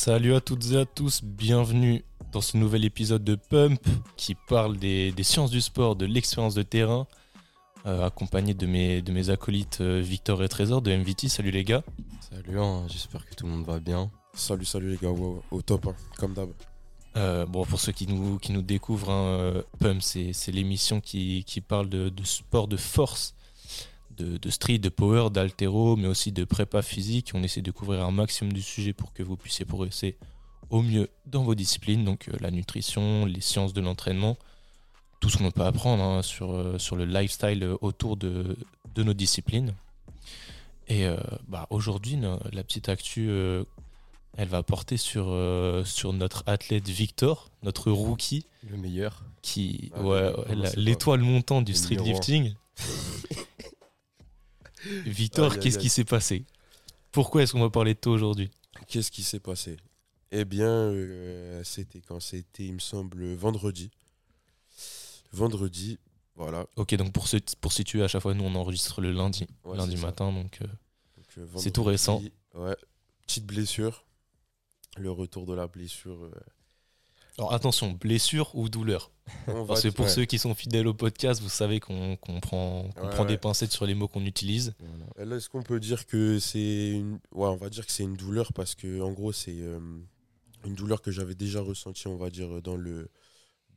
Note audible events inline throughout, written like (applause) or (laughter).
Salut à toutes et à tous, bienvenue dans ce nouvel épisode de Pump qui parle des, des sciences du sport, de l'expérience de terrain, euh, accompagné de mes, de mes acolytes euh, Victor et Trésor de MVT. Salut les gars. Salut, hein, j'espère que tout le monde va bien. Salut, salut les gars, wow, au top, hein, comme d'hab. Euh, bon, pour ceux qui nous, qui nous découvrent, hein, Pump, c'est c'est l'émission qui, qui parle de, de sport de force, de, de street, de power, d'altéro, mais aussi de prépa physique. On essaie de couvrir un maximum du sujet pour que vous puissiez progresser au mieux dans vos disciplines, donc euh, la nutrition, les sciences de l'entraînement, tout ce qu'on peut apprendre hein, sur, euh, sur le lifestyle euh, autour de, de nos disciplines. Et euh, bah, aujourd'hui, la petite actu, euh, elle va porter sur, euh, sur notre athlète Victor, notre rookie, Le meilleur. qui Ah, ouais, pas l'étoile montante du street lifting. (laughs) Victor, qu'est-ce qui s'est passé? Pourquoi est-ce qu'on va parler de toi aujourd'hui? Qu'est-ce qui s'est passé? Eh bien, euh, c'était quand C'était, il me semble, vendredi. Vendredi, voilà. Ok, donc pour, se- pour situer, à chaque fois, nous on enregistre le lundi, Ouais, lundi ça. matin, donc euh, euh, C'est tout récent. Ouais, petite blessure. Le retour de la blessure. euh, alors attention, blessure ou douleur Parce que pour ouais. ceux qui sont fidèles au podcast, vous savez qu'on prend, qu'on Ouais, prend des pincettes sur les mots qu'on utilise. Là, est-ce qu'on peut dire que c'est une. Ouais, on va dire que c'est une douleur parce que, en gros, c'est euh, une douleur que j'avais déjà ressentie, on va dire, dans le,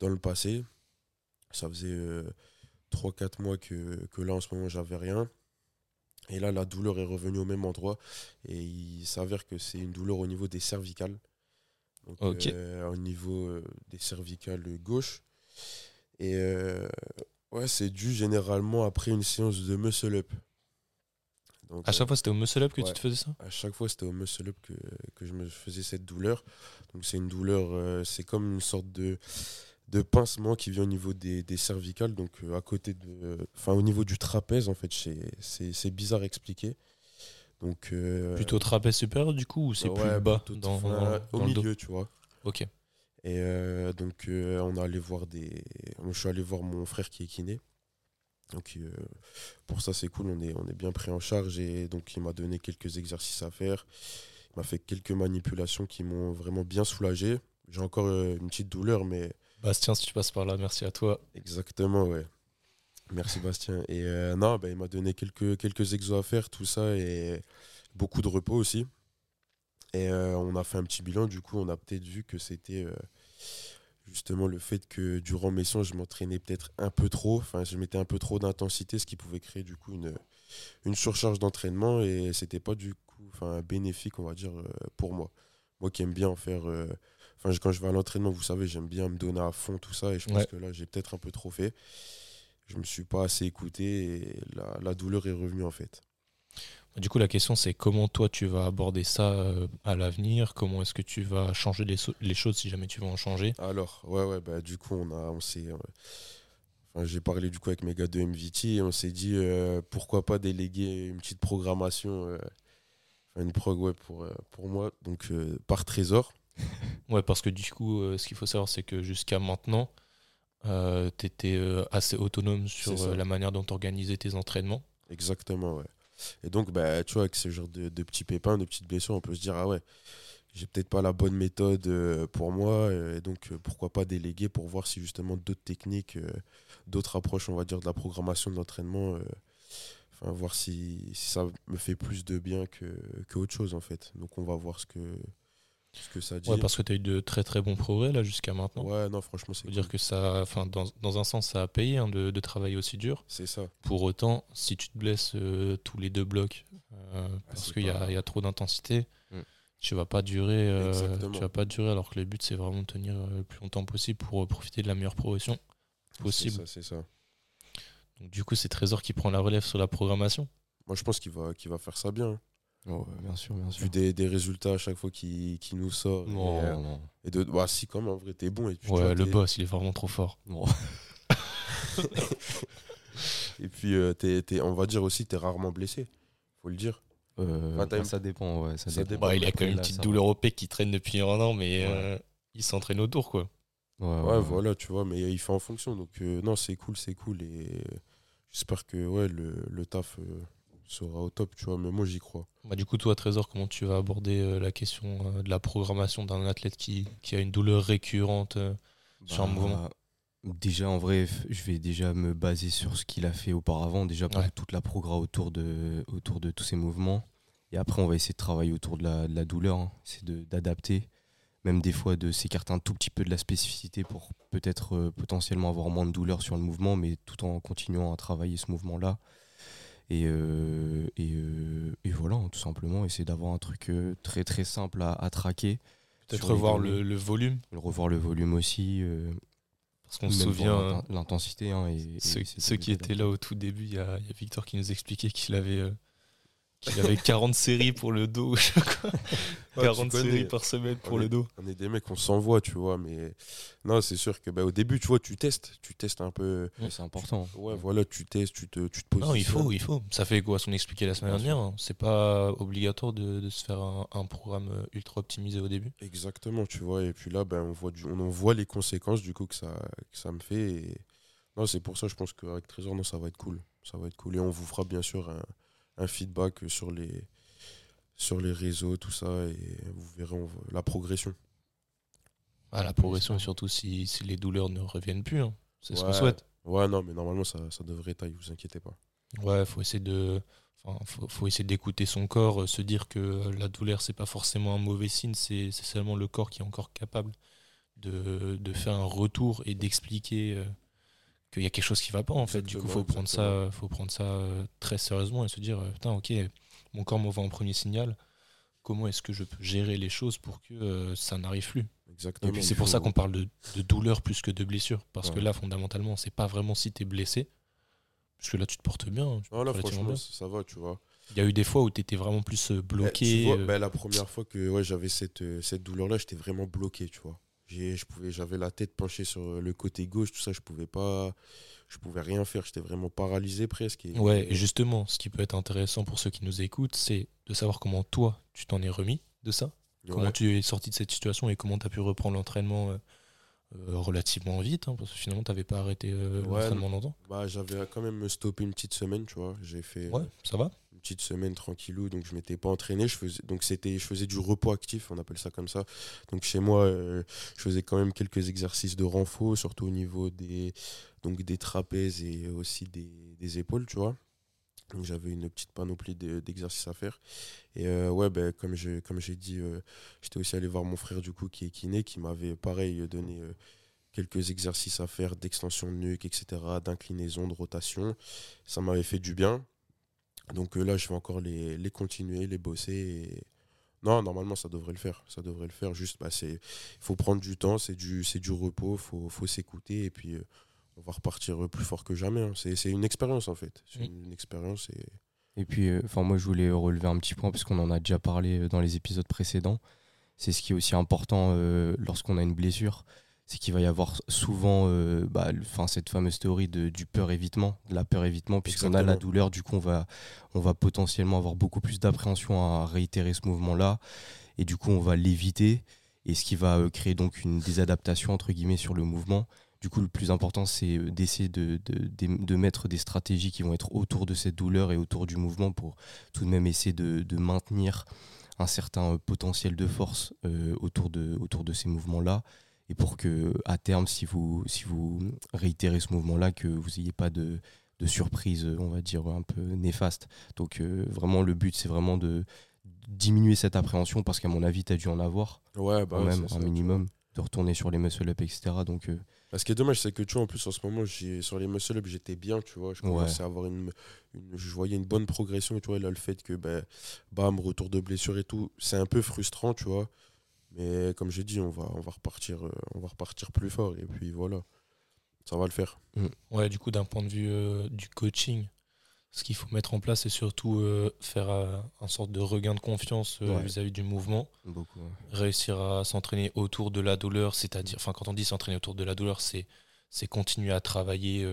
dans le passé. Ça faisait 3-4 mois que, que là, en ce moment, j'avais rien. Et là, la douleur est revenue au même endroit. Et il s'avère que c'est une douleur au niveau des cervicales. Donc, euh, au niveau euh, des cervicales gauche. Et euh, ouais, c'est dû généralement après une séance de muscle-up. Donc, À chaque fois, c'était au muscle up que tu te faisais ça? À chaque fois, c'était au muscle up que, que je me faisais cette douleur. Donc, c'est une douleur, euh, c'est comme une sorte de, de pincement qui vient au niveau des, des cervicales, donc euh, à côté de. Enfin, au niveau du trapèze, en fait, c'est bizarre à expliquer. Donc. euh, Plutôt trapèze supérieur du coup ou c'est plus bas dans, enfin, dans Au milieu, tu vois. Ok. Et euh, donc, euh, on est allé voir des. Je suis allé voir mon frère qui est kiné. Donc, pour ça, c'est cool. On est, on est bien pris en charge. Et donc, il m'a donné quelques exercices à faire. Il m'a fait quelques manipulations qui m'ont vraiment bien soulagé. J'ai encore une petite douleur, mais Bastien, si tu passes par là, merci à toi. exactement, ouais. Merci, Bastien. Et euh, non, bah, il m'a donné quelques, quelques exos à faire, tout ça. Et beaucoup de repos aussi. Et euh, on a fait un petit bilan. Du coup, on a peut-être vu que c'était euh, justement le fait que durant mes séances, je m'entraînais peut-être un peu trop. Enfin, je mettais un peu trop d'intensité, ce qui pouvait créer du coup une, une surcharge d'entraînement. Et c'était pas du coup enfin, bénéfique, on va dire, pour moi. Moi qui aime bien en faire. Enfin, quand je vais à l'entraînement, vous savez, j'aime bien me donner à fond tout ça. Et je pense Ouais. que là, j'ai peut-être un peu trop fait. Je me suis pas assez écouté et la, la douleur est revenue en fait. Du coup, la question, c'est comment toi tu vas aborder ça euh, à l'avenir? Comment est-ce que tu vas changer les, so- les choses si jamais tu veux en changer? Alors, ouais, ouais, bah, du coup, on a, on s'est, euh, enfin, j'ai parlé du coup avec mes gars de MVT et on s'est dit euh, pourquoi pas déléguer une petite programmation, euh, une prog ouais, pour, pour moi, donc par trésor. (laughs) Ouais, parce que du coup, ce qu'il faut savoir, c'est que jusqu'à maintenant, tu étais assez autonome sur euh, la manière dont tu organisais tes entraînements. Exactement, ouais. Et donc, bah, tu vois, avec ce genre de, de petits pépins, de petites blessures, on peut se dire, ah ouais, j'ai peut-être pas la bonne méthode euh, pour moi, euh, et donc euh, pourquoi pas déléguer pour voir si justement d'autres techniques, euh, d'autres approches, on va dire, de la programmation de l'entraînement, euh, enfin, voir si, si ça me fait plus de bien que, que autre chose, en fait. Donc, on va voir ce que, ce que ça dit. Ouais, parce que tu as eu de très très bons progrès là jusqu'à maintenant. Ouais, non, franchement, c'est Ça veut dire cool. que ça, enfin, dans, dans un sens, ça a payé hein, de, de travailler aussi dur. C'est ça. Pour autant, si tu te blesses euh, tous les deux blocs euh, parce c'est qu'il y, y a trop d'intensité, Mm. tu vas pas durer. euh, tu vas pas durer. Alors que le but, c'est vraiment de tenir le plus longtemps possible pour profiter de la meilleure progression C'est possible. ça, c'est ça. Donc, du coup, c'est Trésor qui prend la relève sur la programmation. Moi, je pense qu'il va, qu'il va faire ça bien. Oh, bien sûr, bien sûr. Vu des, des résultats à chaque fois qu'il qu'il nous sort. Non, et, euh, non, Et de, bah si quand même, en vrai, t'es bon. Et puis, Ouais, vois, le boss, il est vraiment trop fort. non. (laughs) Et puis, euh, on va dire aussi, t'es rarement blessé. Faut le dire. Euh, Enfin, bah, ça dépend, ouais. Ça, ça dépend. dépend. Bah, il a quand même une petite douleur au pec qui traîne depuis un an, mais Ouais. euh, il s'entraîne autour, quoi. Ouais, Ouais, ouais, voilà, tu vois, mais il fait en fonction. Donc, non, c'est cool, c'est cool. Et j'espère que ouais, le, le taf sera au top, tu vois. Mais moi, j'y crois. Bah, du coup, toi, Trésor, comment tu vas aborder euh, la question euh, de la programmation d'un athlète qui, qui a une douleur récurrente euh, sur un Bah, mouvement? Déjà, en vrai, je vais déjà me baser sur ce qu'il a fait auparavant, déjà pour Ouais. toute la progra autour de, autour de tous ces mouvements. Et après, on va essayer de travailler autour de la, de la douleur, hein. c'est de- d'adapter, même des fois de s'écarter un tout petit peu de la spécificité pour peut-être euh, potentiellement avoir moins de douleur sur le mouvement, mais tout en continuant à travailler ce mouvement-là. Et, euh, et, euh, et voilà, hein, tout simplement, essayer d'avoir un truc euh, très très simple à, à traquer. Peut-être revoir le, le volume Revoir le volume aussi. euh, Parce qu'on se souvient, l'intensité. hein, et, ceux, qui étaient là au tout début, il y a, il y a Victor qui nous expliquait qu'il avait, qu'il avait 40 séries pour le dos, (laughs) je sais pas quoi. Ouais, 40 tu connais. séries par semaine pour le dos. On est des mecs, on s'envoie, tu vois. Mais non, c'est sûr que bah, au début, tu vois, tu testes. Tu testes un peu. Ouais, c'est important. Ouais, voilà, tu testes, tu te, tu te poses. Non, il faut, il faut. Ça fait quoi On expliquait la semaine dernière. hein. C'est pas obligatoire de, de se faire un, un programme euh, ultra optimisé au début. Exactement, tu vois. Et puis là, ben, on, voit du, on en voit les conséquences du coup que ça, que ça me fait. Et... Non, c'est pour ça, je pense qu'avec Trésor, non, ça va être cool. Ça va être cool. Et on vous fera bien sûr un, un feedback sur les, sur les réseaux, tout ça. Et vous verrez on la progression. Ah, la progression, surtout si, si les douleurs ne reviennent plus. hein. C'est ce qu'on souhaite. Ouais, non, mais normalement, ça, ça devrait tailler, vous inquiétez pas. Ouais, faut essayer de. Enfin, faut, faut essayer d'écouter son corps, euh, se dire que euh, la douleur, c'est pas forcément un mauvais signe, c'est c'est seulement le corps qui est encore capable de, de faire un retour et d'expliquer euh, qu'il y a quelque chose qui va pas en fait. Du coup, faut Exactement, prendre ça, faut prendre ça euh, très sérieusement et se dire euh, putain, ok, mon corps m'envoie un premier signal. Comment est-ce que je peux gérer les choses pour que euh, ça n'arrive plus? Exactement. Et puis c'est pour ça qu'on parle de, de douleur plus que de blessure. Parce que là, fondamentalement, c'est pas vraiment si t'es blessé. Parce que là, tu te portes bien. tu là, portes relativement franchement, bien. ça, va, tu vois. Il y a eu des fois où tu étais vraiment plus Eh, bloqué. tu vois, euh, ben, la première fois que ouais, j'avais cette, cette douleur-là, j'étais vraiment bloqué, tu vois. Je pouvais- J'avais la tête penchée sur euh, le côté gauche, tout ça, je pouvais pas. Je pouvais rien faire, j'étais vraiment paralysé presque. et- Ouais, et justement, ce qui peut être intéressant pour ceux qui nous écoutent, c'est de savoir comment toi, tu t'en es remis de ça. Ouais. Comment tu es sorti de cette situation et comment tu as pu reprendre l'entraînement euh, euh, relativement vite. hein, parce que finalement, tu n'avais pas arrêté euh, Ouais, l'entraînement longtemps. Bah, j'avais quand même stoppé une petite semaine, tu vois. J'ai fait Ouais, ça va. Petite semaine tranquillou, donc je m'étais pas entraîné. Je faisais, donc c'était, je faisais du repos actif, on appelle ça comme ça. Donc chez moi, euh, je faisais quand même quelques exercices de renfort, surtout au niveau des, donc des trapèzes et aussi des, des épaules, tu vois. Donc j'avais une petite panoplie de- d'exercices à faire. Et euh, ouais, ben, comme, je, comme j'ai dit, euh, j'étais aussi allé voir mon frère du coup qui est kiné, qui m'avait pareil donné euh, quelques exercices à faire d'extension de nuque, etc., d'inclinaison, de rotation. Ça m'avait fait du bien. Donc euh, là, je vais encore les, les continuer, les bosser. Et... Non, normalement, ça devrait le faire. Ça devrait le faire. Juste, bah, c'est, faut prendre du temps, c'est du, du repos, faut, faut s'écouter et puis euh, on va repartir plus fort que jamais. hein. C'est, une expérience en fait. C'est une, une expérience et Et puis, euh, moi, je voulais relever un petit point parce qu'on en a déjà parlé euh, dans les épisodes précédents. C'est ce qui est aussi important euh, lorsqu'on a une blessure, c'est qu'il va y avoir souvent, euh, bah, cette fameuse théorie de, du peur évitement, de la peur évitement, puisqu'on a la douleur, du coup, on va, on va potentiellement avoir beaucoup plus d'appréhension à réitérer ce mouvement-là, et du coup, on va l'éviter, et ce qui va euh, créer donc une désadaptation entre guillemets sur le mouvement. Du coup, le plus important, c'est euh, d'essayer de, de, de- de mettre des stratégies qui vont être autour de cette douleur et autour du mouvement pour tout de même essayer de, maintenir un certain potentiel de force euh, autour, de, autour de ces mouvements-là. Et pour que, à terme, si vous, si vous réitérez ce mouvement-là, que vous n'ayez pas de, de surprise, on va dire, un peu néfaste. Donc, euh, vraiment, le but, c'est vraiment de diminuer cette appréhension parce qu'à mon avis, tu as dû en avoir ouais, bah, quand même un minimum, de retourner sur les muscle-up, etc. Donc, euh, Bah, Ce qui est dommage, c'est que tu vois, en plus, en ce moment, sur les muscle-up, j'étais bien, tu vois. Je Ouais. commençais à avoir une, une- Je voyais une bonne progression, tu vois. Et là, le fait que, ben, bam, retour de blessure et tout, c'est un peu frustrant, tu vois. Mais comme j'ai dit, on va, on, va repartir, euh, on va repartir plus fort. Et puis voilà, ça va le faire. Ouais, du coup, d'un point de vue euh, du coaching, ce qu'il faut mettre en place, c'est surtout euh, faire euh, un sorte de regain de confiance euh, Ouais. vis-à-vis du mouvement, beaucoup. ouais. réussir à s'entraîner autour de la douleur, c'est-à-dire, enfin, quand on dit s'entraîner autour de la douleur, c'est c'est continuer à travailler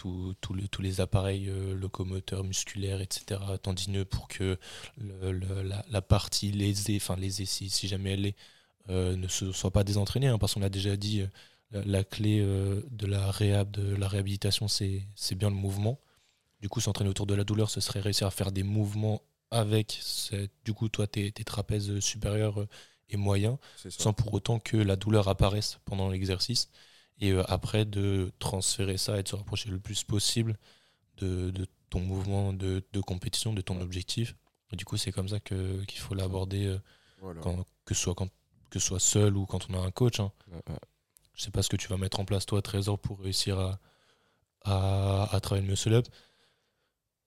tous tous les, appareils euh, locomoteurs, musculaires, etc., tendineux, pour que le- le- la, la partie lésée, enfin lésée si, si jamais elle est, euh, ne se soit pas désentraînée, hein, parce qu'on l'a déjà dit, euh, la, la clé euh, de la réhab, de la réhabilitation, c'est bien le mouvement. Du coup, s'entraîner autour de la douleur, ce serait réussir à faire des mouvements avec, cette- du coup, toi, tes, tes trapèzes supérieurs et moyens, sans pour autant que la douleur apparaisse pendant l'exercice. Et euh, après, de transférer ça et de se rapprocher le plus possible de, de ton mouvement de, de compétition, de ton objectif. Et du coup, c'est comme ça que- qu'il faut l'aborder, euh, Voilà. que, ce soit quand, que soit seul ou quand on a un coach. hein. Ouais, ouais. Je sais pas ce que tu vas mettre en place, toi, Trésor, pour réussir à, à, à travailler le muscle up.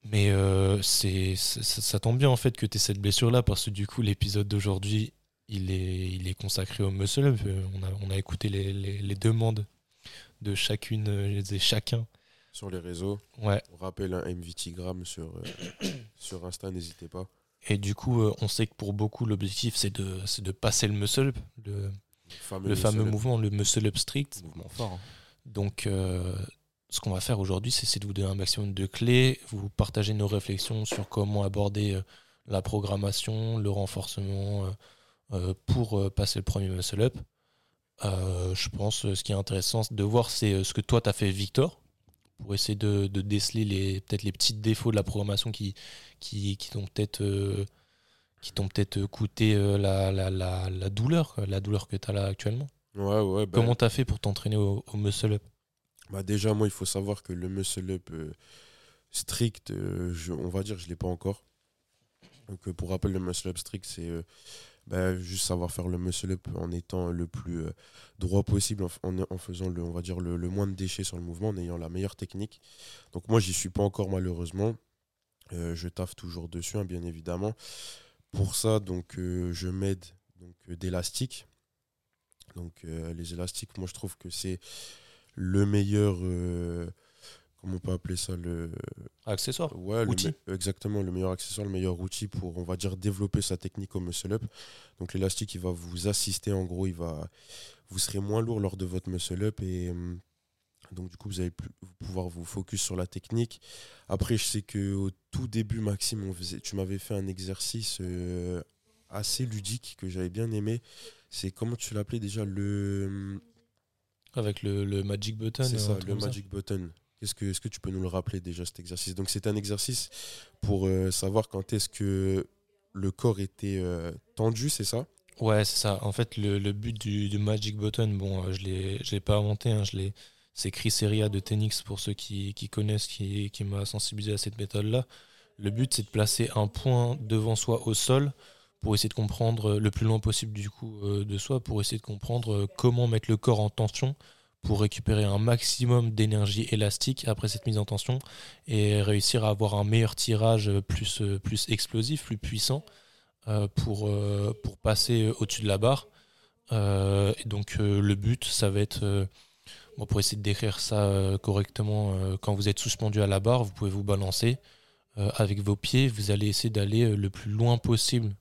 Mais euh, c'est, ça, ça tombe bien en fait que tu aies cette blessure-là, parce que du coup, l'épisode d'aujourd'hui, il est, il est consacré au muscle up. Euh, On a, on a écouté les, les- les demandes de chacune euh, et chacun. Sur les réseaux, Ouais. on rappelle un MVTgram sur, euh, (coughs) sur Insta, n'hésitez pas. Et du coup, euh, on sait que pour beaucoup, l'objectif, c'est de, passer le muscle up, le, fameux le fameux muscle-up. mouvement, le muscle up strict. Mouvement fort. hein. Donc, euh, ce qu'on va faire aujourd'hui, c'est de vous donner un maximum de clés, vous partager nos réflexions sur comment aborder euh, la programmation, le renforcement euh, euh, pour euh, passer le premier muscle up. Euh, je pense euh, ce qui est intéressant de voir c'est euh, ce que toi tu as fait Victor pour essayer de, de déceler les peut-être les petits défauts de la programmation qui qui, qui t'ont peut-être euh, peut-être coûté la, la, la, la douleur la douleur que tu as là actuellement. Ouais, ouais. bah, Comment tu as fait pour t'entraîner au, au muscle up? Bah déjà, moi, il faut savoir que le muscle-up euh, strict, je- on va dire, je ne l'ai pas encore. Donc, pour rappel, le muscle-up strict, c'est bah, juste savoir faire le muscle-up en étant le plus euh, droit possible, en, faisant, le, moins de déchets sur le mouvement, en ayant la meilleure technique. Donc, moi, j'y suis pas encore, malheureusement. Euh, je taffe toujours dessus, hein, bien évidemment. Pour ça, donc, euh, je m'aide donc d'élastiques. Donc, les élastiques, moi, je trouve que c'est le meilleur. Comment on peut appeler ça le, Accessoire Ouais, Outil. me- exactement, le meilleur accessoire, le meilleur outil pour, on va dire, développer sa technique au muscle-up. Donc l'élastique, il va vous assister, en gros, il va, vous serez moins lourd lors de votre muscle-up et hum, donc du coup, vous allez plus- pouvoir vous focus sur la technique. Après, je sais que au tout début, Maxime, on faisait, tu m'avais fait un exercice euh, assez ludique que j'avais bien aimé. C'est comment tu l'appelais déjà le, hum, Avec le, le Magic Button. c'est ça, le ça. Magic Button. Est-ce que, tu peux nous le rappeler déjà cet exercice? Donc c'est un exercice pour euh, savoir quand est-ce que le corps était euh, tendu, c'est ça? Ouais, c'est ça. En fait, le, but du, Magic Button, bon, euh, je je l'ai pas inventé, hein, je l'ai, c'est Chris Seria de Tenix pour ceux qui, connaissent, qui, qui m'a sensibilisé à cette méthode-là. Le but, c'est de placer un point devant soi au sol pour essayer de comprendre le plus loin possible du coup de soi, pour essayer de comprendre comment mettre le corps en tension pour récupérer un maximum d'énergie élastique après cette mise en tension et réussir à avoir un meilleur tirage plus, euh, plus explosif, plus puissant euh, pour, euh, pour passer au-dessus de la barre. Et donc le but, ça va être, pour essayer de décrire ça correctement, quand vous êtes suspendu à la barre, vous pouvez vous balancer. Avec vos pieds, vous allez essayer d'aller le plus loin possible,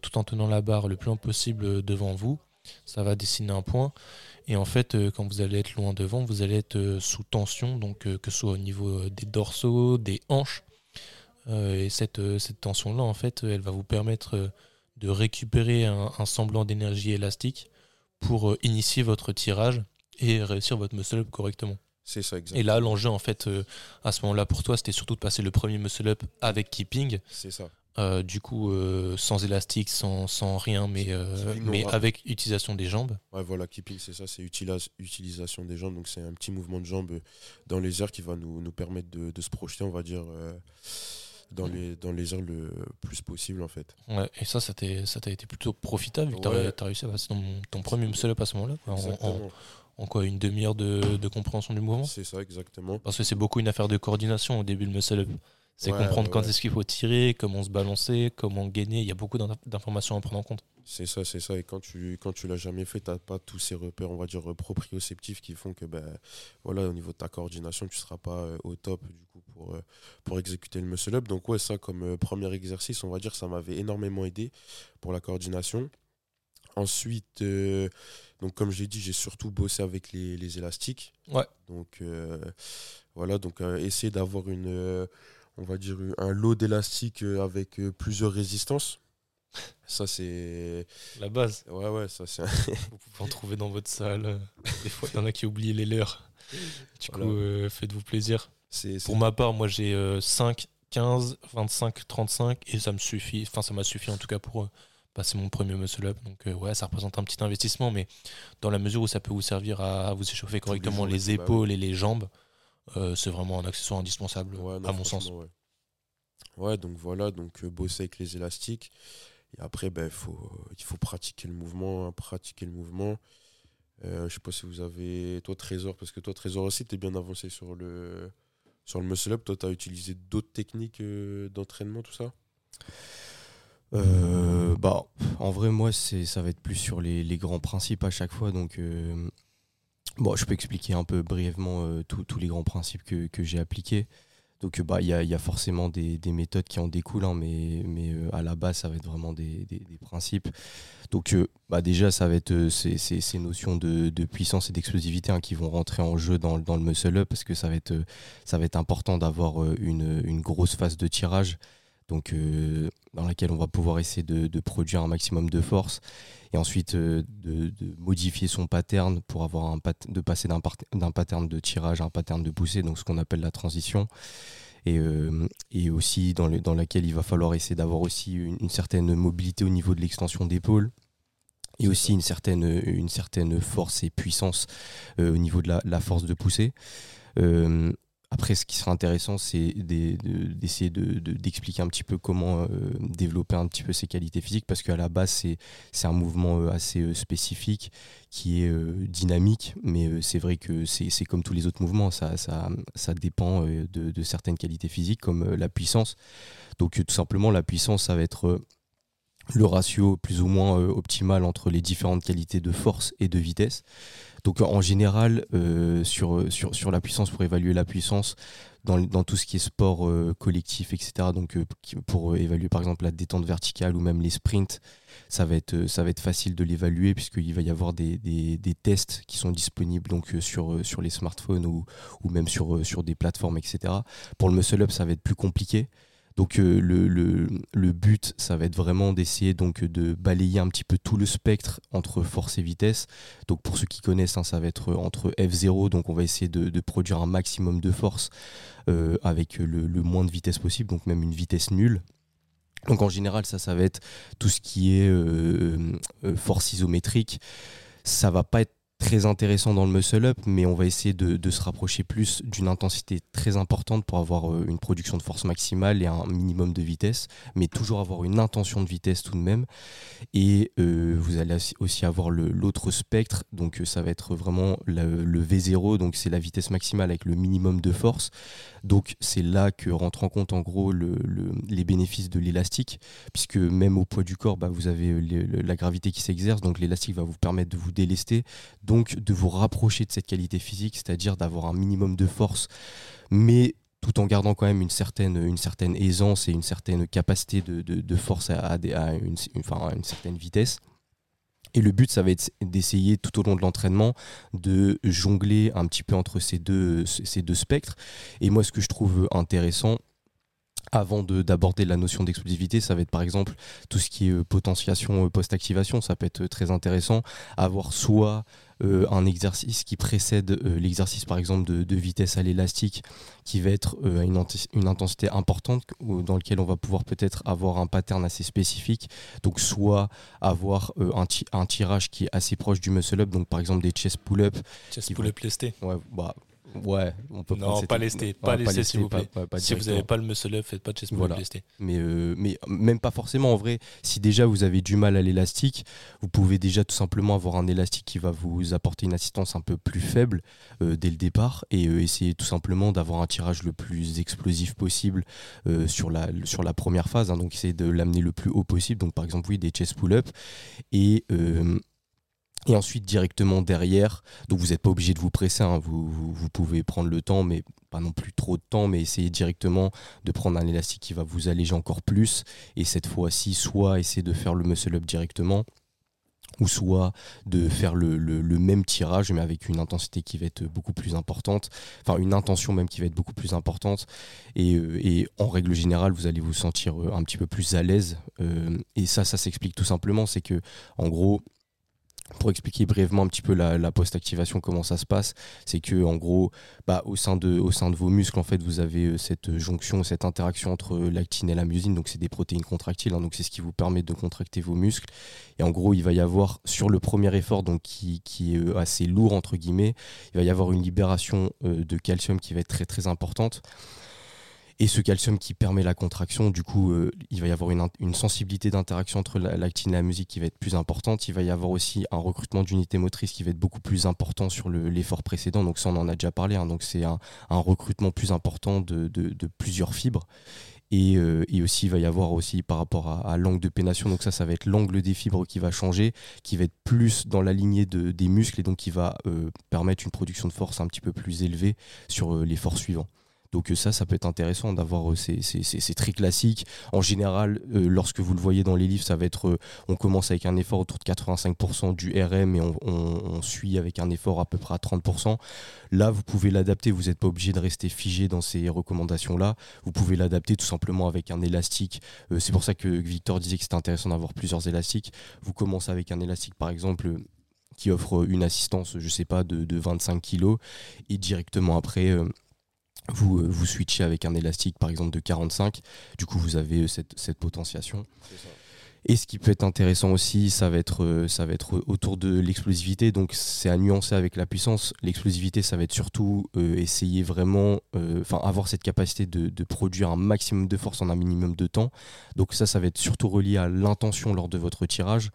tout en tenant la barre le plus loin possible devant vous. Ça va dessiner un point. Et en fait, euh, quand vous allez être loin devant, vous allez être euh, sous tension, donc euh, que ce soit au niveau des dorsaux, des hanches. Et cette, cette tension-là, en fait, elle va vous permettre de récupérer un, un semblant d'énergie élastique pour initier votre tirage et réussir votre muscle-up correctement. C'est ça, exactement. Et là, l'enjeu, en fait, euh, à ce moment-là, pour toi, c'était surtout de passer le premier muscle-up avec keeping. C'est ça. Euh, du coup, euh, sans élastique, sans, sans rien, mais, euh, mais avec utilisation des jambes. Ouais, voilà, keeping, c'est ça, c'est utilis- utilisation des jambes. Donc c'est un petit mouvement de jambes dans les airs qui va nous, nous permettre de, de se projeter, on va dire, dans, les, dans les airs le plus possible, en fait. Ouais, et ça, ça t'a été plutôt profitable vu que t'as Ouais. t'as réussi à passer ton, ton premier muscle-up à ce moment-là. en- En, Exactement. en quoi Une demi-heure de, de compréhension du mouvement? C'est ça, exactement. Parce que c'est beaucoup une affaire de coordination au début, le muscle-up. C'est Ouais, comprendre ouais, quand ouais. est-ce qu'il faut tirer, comment se balancer, comment gagner. Il y a beaucoup d'in- d'informations à prendre en compte. C'est ça, c'est ça. Et quand tu quand tu l'as jamais fait, t'as pas tous ces repères, on va dire, proprioceptifs qui font que, ben, voilà, au niveau de ta coordination, tu seras pas euh, au top, du coup, pour, euh, pour exécuter le muscle-up. Donc, ouais, ça, comme euh, premier exercice, on va dire, ça m'avait énormément aidé pour la coordination. Ensuite, euh, donc comme j'ai dit, j'ai surtout bossé avec les, les élastiques. Ouais. Donc, euh, voilà, donc euh, essayer d'avoir une, on va dire, un lot d'élastiques euh, avec euh, plusieurs résistances. Ça, c'est. La base, Ouais, ouais, ça, c'est. (laughs) vous pouvez en trouver dans votre salle. Des fois, il y en a qui oublient les leurs. Du coup, euh, faites-vous plaisir. C'est Pour ma part, moi j'ai euh, 5, 15, 25, 35 et ça me suffit. Enfin, ça m'a suffi en tout cas pour passer mon premier muscle up. Donc, euh, ouais, ça représente un petit investissement, mais dans la mesure où ça peut vous servir à, à vous échauffer correctement jours, les bah épaules et les jambes, euh, c'est vraiment un accessoire indispensable Ouais, non, à mon sens. Ouais. Ouais, donc voilà, donc euh, bosser avec les élastiques. Et après, ben, faut, il faut pratiquer le mouvement, hein, pratiquer le mouvement. Euh, je sais pas si vous avez. Toi, Trésor, parce que toi, Trésor aussi, tu es bien avancé sur le, sur le muscle up. Toi, tu as utilisé d'autres techniques euh, d'entraînement, tout ça? Euh, bah, en vrai, moi, c'est, ça va être plus sur les, les grands principes à chaque fois. Donc, euh, bon, je peux expliquer un peu brièvement euh, tous les grands principes que, que j'ai appliqués. Donc, bah, il y a, y a forcément des, des méthodes qui en découlent, hein, mais, mais euh, à la base, ça va être vraiment des, des- principes. Donc, euh, bah, déjà, ça va être ces, ces- notions de, de puissance et d'explosivité hein, qui vont rentrer en jeu dans, dans le muscle up, parce que ça va être, ça va être important d'avoir une, une grosse phase de tirage. Donc, euh, dans laquelle on va pouvoir essayer de, produire un maximum de force et ensuite euh, de, modifier son pattern pour avoir un de passer d'un pattern de tirage à un pattern de poussée, donc ce qu'on appelle la transition. Et, euh, et aussi dans, le- dans laquelle il va falloir essayer d'avoir aussi une, certaine mobilité au niveau de l'extension d'épaule et aussi une certaine, une certaine force et puissance au niveau de la, force de poussée. Après, ce qui sera intéressant, c'est des- de- d'essayer de- de- d'expliquer un petit peu comment euh, développer un petit peu ses qualités physiques, parce qu'à la base, c'est un mouvement euh, assez euh, spécifique qui est dynamique, mais c'est vrai que c'est comme tous les autres mouvements, ça, dépend de, certaines qualités physiques, comme la puissance. Donc, tout simplement, la puissance, ça va être le ratio plus ou moins optimal entre les différentes qualités de force et de vitesse. Donc en général, euh, sur, sur, sur la puissance, pour évaluer la puissance, dans, dans tout ce qui est sport euh, collectif, etc., donc euh, pour évaluer par exemple la détente verticale ou même les sprints, ça va être, ça va être facile de l'évaluer puisqu'il va y avoir des, des, des tests qui sont disponibles donc, sur, sur les smartphones ou, ou même sur, sur des plateformes, etc. Pour le muscle-up, ça va être plus compliqué. Donc euh, le, le, but, ça va être vraiment d'essayer donc de balayer un petit peu tout le spectre entre force et vitesse. Donc pour ceux qui connaissent, hein, ça va être entre F0, donc on va essayer de, produire un maximum de force euh, avec le, le moins de vitesse possible, donc même une vitesse nulle. Donc en général, ça, ça va être tout ce qui est euh, force isométrique. Ça va pas être très intéressant dans le muscle up, mais on va essayer de, se rapprocher plus d'une intensité très importante pour avoir euh, une production de force maximale et un minimum de vitesse, mais toujours avoir une intention de vitesse tout de même. Et euh, vous allez aussi- avoir l'autre spectre, donc euh, ça va être vraiment le V0, donc c'est la vitesse maximale avec le minimum de force. Donc c'est là que rentre en compte en gros le- le- les bénéfices de l'élastique, puisque même au poids du corps, bah, vous avez le- la gravité qui s'exerce, donc l'élastique va vous permettre de vous délester, donc de vous rapprocher de cette qualité physique, c'est-à-dire d'avoir un minimum de force, mais tout en gardant quand même une certaine, aisance et une certaine capacité de, force à une certaine vitesse. Et le but, ça va être d'essayer tout au long de l'entraînement de jongler un petit peu entre ces deux, spectres. Et moi, ce que je trouve intéressant, avant de- d'aborder la notion d'explosivité, ça va être par exemple tout ce qui est euh, potentiation euh, post-activation. Ça peut être euh, très intéressant. Avoir soit euh, un exercice qui précède euh, l'exercice par exemple de, de vitesse à l'élastique, qui va être euh, à une, int- une intensité importante, ou dans lequel on va pouvoir peut-être avoir un pattern assez spécifique. Donc soit avoir un, ti- un tirage qui est assez proche du muscle-up, donc par exemple des chest pull-up. Chest pull-up lesté. Ouais, bah, ouais, on peut Non, pas lesté. Pas lesté, s'il vous plaît. Si vous n'avez pas le muscle up, faites pas de chest Voilà. lesté. Mais, euh, mais même pas forcément en vrai. Si déjà vous avez du mal à l'élastique, vous pouvez déjà tout simplement avoir un élastique qui va vous apporter une assistance un peu plus faible euh, dès le départ et euh, essayer tout simplement d'avoir un tirage le plus explosif possible sur, la, sur la première phase. hein. donc essayer de l'amener le plus haut possible. Donc par exemple, oui, des chest pull-up. Et. Et ensuite directement derrière, donc vous n'êtes pas obligé de vous presser, hein. vous, vous, pouvez prendre le temps, mais pas non plus trop de temps, mais essayer directement de prendre un élastique qui va vous alléger encore plus. Et cette fois-ci, soit essayer de faire le muscle up directement, ou soit de faire le, le- le même tirage, mais avec une intensité qui va être beaucoup plus importante, enfin une intention même qui va être beaucoup plus importante. Et, euh, et en règle générale, vous allez vous sentir euh, un petit peu plus à l'aise. Euh, et ça, ça s'explique tout simplement, c'est que en gros, pour expliquer brièvement un petit peu la, post-activation, comment ça se passe, c'est que en gros, bah, au, sein de, vos muscles, en fait, vous avez euh, cette jonction, cette interaction entre l'actine et la myosine. Donc, c'est des protéines contractiles. Hein, donc, c'est ce qui vous permet de contracter vos muscles. Et en gros, il va y avoir sur le premier effort, donc qui, est euh, assez lourd entre guillemets, il va y avoir une libération euh, de calcium qui va être très très importante. Et ce calcium qui permet la contraction, du coup, euh, il va y avoir une, sensibilité d'interaction entre l'actine et la musique qui va être plus importante. Il va y avoir aussi un recrutement d'unités motrices qui va être beaucoup plus important sur l'effort précédent. Donc ça, on en a déjà parlé. Hein. Donc c'est un, recrutement plus important de, plusieurs fibres. Euh, et, aussi, il va y avoir aussi par rapport à, l'angle de pénation. Donc ça, ça va être l'angle des fibres qui va changer, qui va être plus dans la lignée des muscles et donc qui va euh, permettre une production de force un petit peu plus élevée sur l'effort suivant. Donc euh, ça, ça peut être intéressant d'avoir euh, ces, très classiques. En général, euh, lorsque vous le voyez dans les livres, ça va être, on commence avec un effort autour de 85% du RM et on, suit avec un effort à peu près à 30%. Là, vous pouvez l'adapter, vous n'êtes pas obligé de rester figé dans ces recommandations-là. Vous pouvez l'adapter tout simplement avec un élastique. c'est pour ça que Victor disait que c'était intéressant d'avoir plusieurs élastiques. Vous commencez avec un élastique, par exemple qui offre une assistance, je sais pas, de, 25 kg et directement après, vous, euh, vous switchez avec un élastique par exemple de 45, du coup vous avez euh, cette, cette potentiation. Et ce qui peut être intéressant aussi, ça va être, euh, ça va être autour de l'explosivité. Donc c'est à nuancer avec la puissance. L'explosivité, ça va être surtout essayer vraiment, enfin avoir cette capacité de, de, produire un maximum de force en un minimum de temps. Donc ça, ça va être surtout relié à l'intention lors de votre tirage.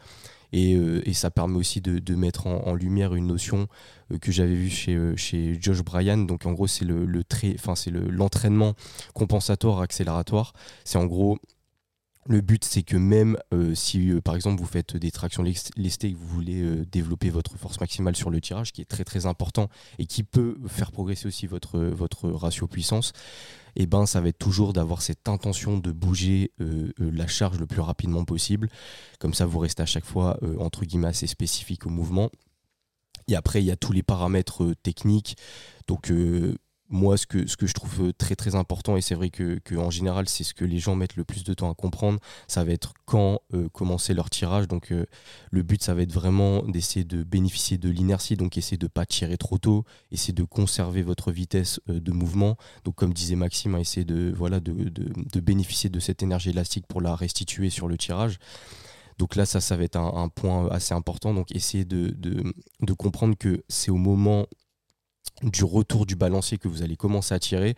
Euh, et, ça permet aussi de, mettre en, lumière une notion euh, que j'avais vue chez, euh, chez Josh Bryan. Donc en gros, c'est le, le l'entraînement compensatoire accélératoire. C'est en gros le but, c'est que même si, par exemple, vous faites des tractions lestées et que vous voulez développer votre force maximale sur le tirage, qui est très très important et qui peut faire progresser aussi votre, votre ratio puissance, et eh ben ça va être toujours d'avoir cette intention de bouger euh, euh, la charge le plus rapidement possible. Comme ça, vous restez à chaque fois euh, entre guillemets assez spécifique au mouvement. Et après, il y a tous les paramètres techniques. Donc moi, ce que, ce que je trouve euh, très très important, et c'est vrai que, en général, c'est ce que les gens mettent le plus de temps à comprendre, ça va être quand euh, commencer leur tirage. Donc, euh, le but, ça va être vraiment d'essayer de bénéficier de l'inertie, donc essayer de ne pas tirer trop tôt, essayer de conserver votre vitesse de mouvement. Donc, comme disait Maxime, hein, essayer de, voilà, de, de, bénéficier de cette énergie élastique pour la restituer sur le tirage. Donc là, ça, ça va être un, point assez important. Donc, essayer de, de comprendre que c'est au moment du retour du balancier que vous allez commencer à tirer,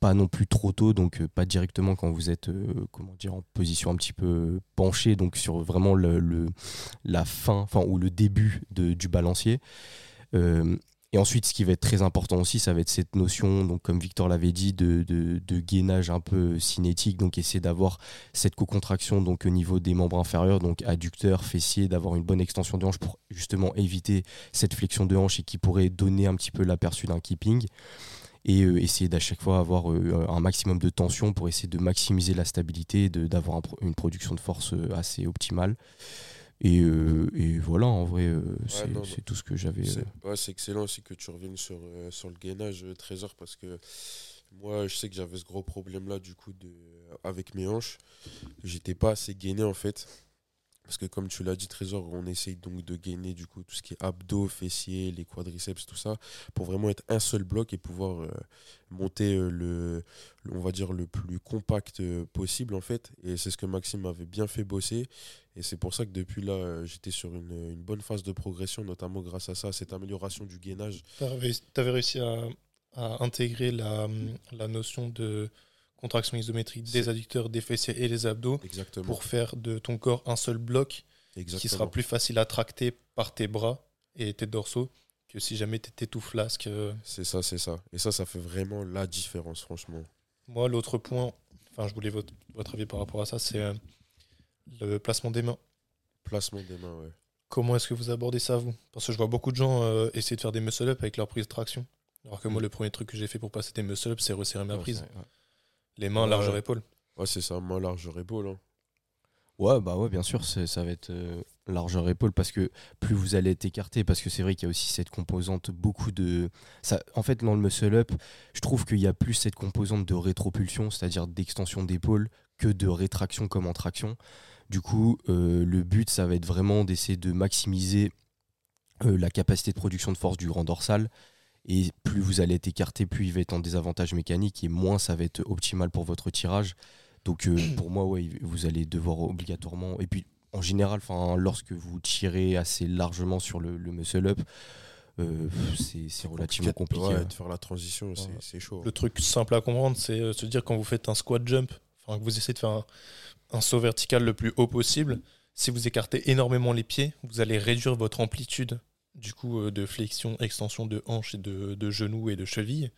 pas non plus trop tôt, donc euh, pas directement quand vous êtes euh, comment dire en position un petit peu penchée, donc sur vraiment la fin, ou le début du balancier. Euh, et ensuite, ce qui va être très important aussi, ça va être cette notion, donc comme Victor l'avait dit, de, gainage un peu cinétique, donc essayer d'avoir cette co-contraction donc au niveau des membres inférieurs, donc adducteur, fessier, d'avoir une bonne extension de hanche pour justement éviter cette flexion de hanche et qui pourrait donner un petit peu l'aperçu d'un keeping et euh, essayer d'à chaque fois avoir euh, un maximum de tension pour essayer de maximiser la stabilité, d'avoir une production de force euh, assez optimale. Euh, et, voilà, en vrai, euh, c'est tout ce que j'avais. C'est euh. excellent aussi que tu reviennes sur, sur le gainage Trésor parce que moi, je sais que j'avais ce gros problème-là du coup de, avec mes hanches. J'étais pas assez gainé en fait. Parce que comme tu l'as dit, Trésor, on essaye donc de gainer du coup tout ce qui est abdos, fessiers, les quadriceps, tout ça, pour vraiment être un seul bloc et pouvoir monter le, on va dire, le plus compact possible en fait. Et c'est ce que Maxime avait bien fait bosser. Et c'est pour ça que depuis là, euh, j'étais sur une, bonne phase de progression, notamment grâce à ça, cette amélioration du gainage. Tu avais, réussi à, intégrer la, notion de contraction isométrique des adducteurs, des fessiers et des abdos pour faire de ton corps un seul bloc qui sera plus facile à tracter par tes bras et tes dorsaux que si jamais tu étais tout flasque. Euh. C'est ça, c'est ça. Et ça, ça fait vraiment la différence, franchement. Moi, l'autre point, enfin, je voulais votre, votre avis par rapport à ça, c'est euh, le placement des mains. Placement des mains, ouais. Comment est-ce que vous abordez ça, vous? Parce que je vois beaucoup de gens euh, essayer de faire des muscle-up avec leur prise de traction. Alors que moi, mm. le premier truc que j'ai fait pour passer des muscle-up, c'est resserrer ma prise. Les mains, largeur épaule. Ouais, c'est ça, main, largeur épaule. Hein. Ouais, bah ouais, bien sûr, ça va être euh, largeur épaule parce que plus vous allez être écarté, parce que c'est vrai qu'il y a aussi cette composante, beaucoup de. Ça, en fait, dans le muscle-up, je trouve qu'il y a plus cette composante de rétropulsion, c'est-à-dire d'extension d'épaule, que de rétraction comme en traction. Du coup, euh, le but, ça va être vraiment d'essayer de maximiser la capacité de production de force du grand dorsal. Et plus vous allez être écarté, plus il va être en désavantage mécanique et moins ça va être optimal pour votre tirage. Donc pour moi, ouais, vous allez devoir obligatoirement. Et puis en général, lorsque vous tirez assez largement sur le, muscle up, euh, c'est relativement compliqué. Hein. de faire la transition, c'est chaud. Le truc simple à comprendre, c'est euh, se dire quand vous faites un squat jump, que vous essayez de faire un, saut vertical le plus haut possible, si vous écartez énormément les pieds, vous allez réduire votre amplitude du coup euh, de flexion, extension de hanches et de, de genoux et de chevilles,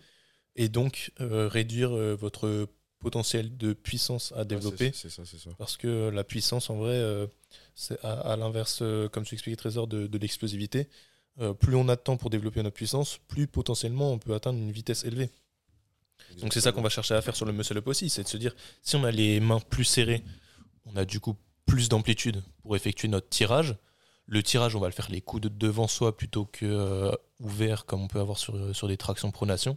et donc réduire votre potentiel de puissance à développer. c'est ça, ça, Parce que la puissance, en vrai, c'est à, l'inverse, comme tu expliquais Trésor, de, de l'explosivité. Euh, plus on a de temps pour développer notre puissance, plus potentiellement on peut atteindre une vitesse élevée. Donc c'est ça qu'on va chercher à faire sur le muscle up aussi, c'est de se dire si on a les mains plus serrées, on a du coup plus d'amplitude pour effectuer notre tirage. Le tirage, on va le faire les coudes de devant soi plutôt que euh, ouvert comme on peut avoir sur, sur des tractions pronation.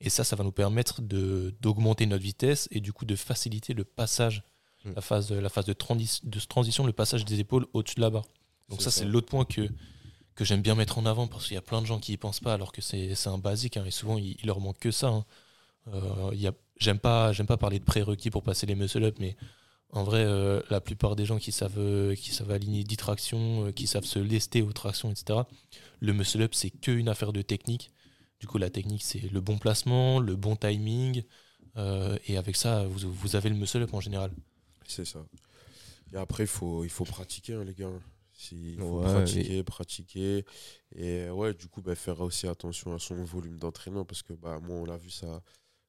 Et ça, ça va nous permettre d'augmenter notre vitesse et du coup de faciliter le passage, hmm. la phase, la phase de, de transition, le passage des épaules au-dessus de la barre. Donc ça, c'est l'autre point que que j'aime bien mettre en avant parce qu'il y a plein de gens qui y pensent pas alors que c'est un basique hein, et souvent il, leur manque que ça. Hein. Euh, j'aime pas, pas parler de prérequis pour passer les muscle up, mais en vrai, euh, la plupart des gens qui savent, euh, qui savent aligner 10 tractions, qui savent se lester aux tractions, etc., le muscle up, c'est qu'une affaire de technique. Du coup, la technique, c'est le bon placement, le bon timing, et avec ça, vous, vous avez le muscle up en général. C'est ça. Et après, il faut, il faut pratiquer, hein, les gars. Il faut pratiquer, pratiquer. Et ouais, du coup, bah, faire aussi attention à son volume d'entraînement parce que bah, moi, on l'a vu, ça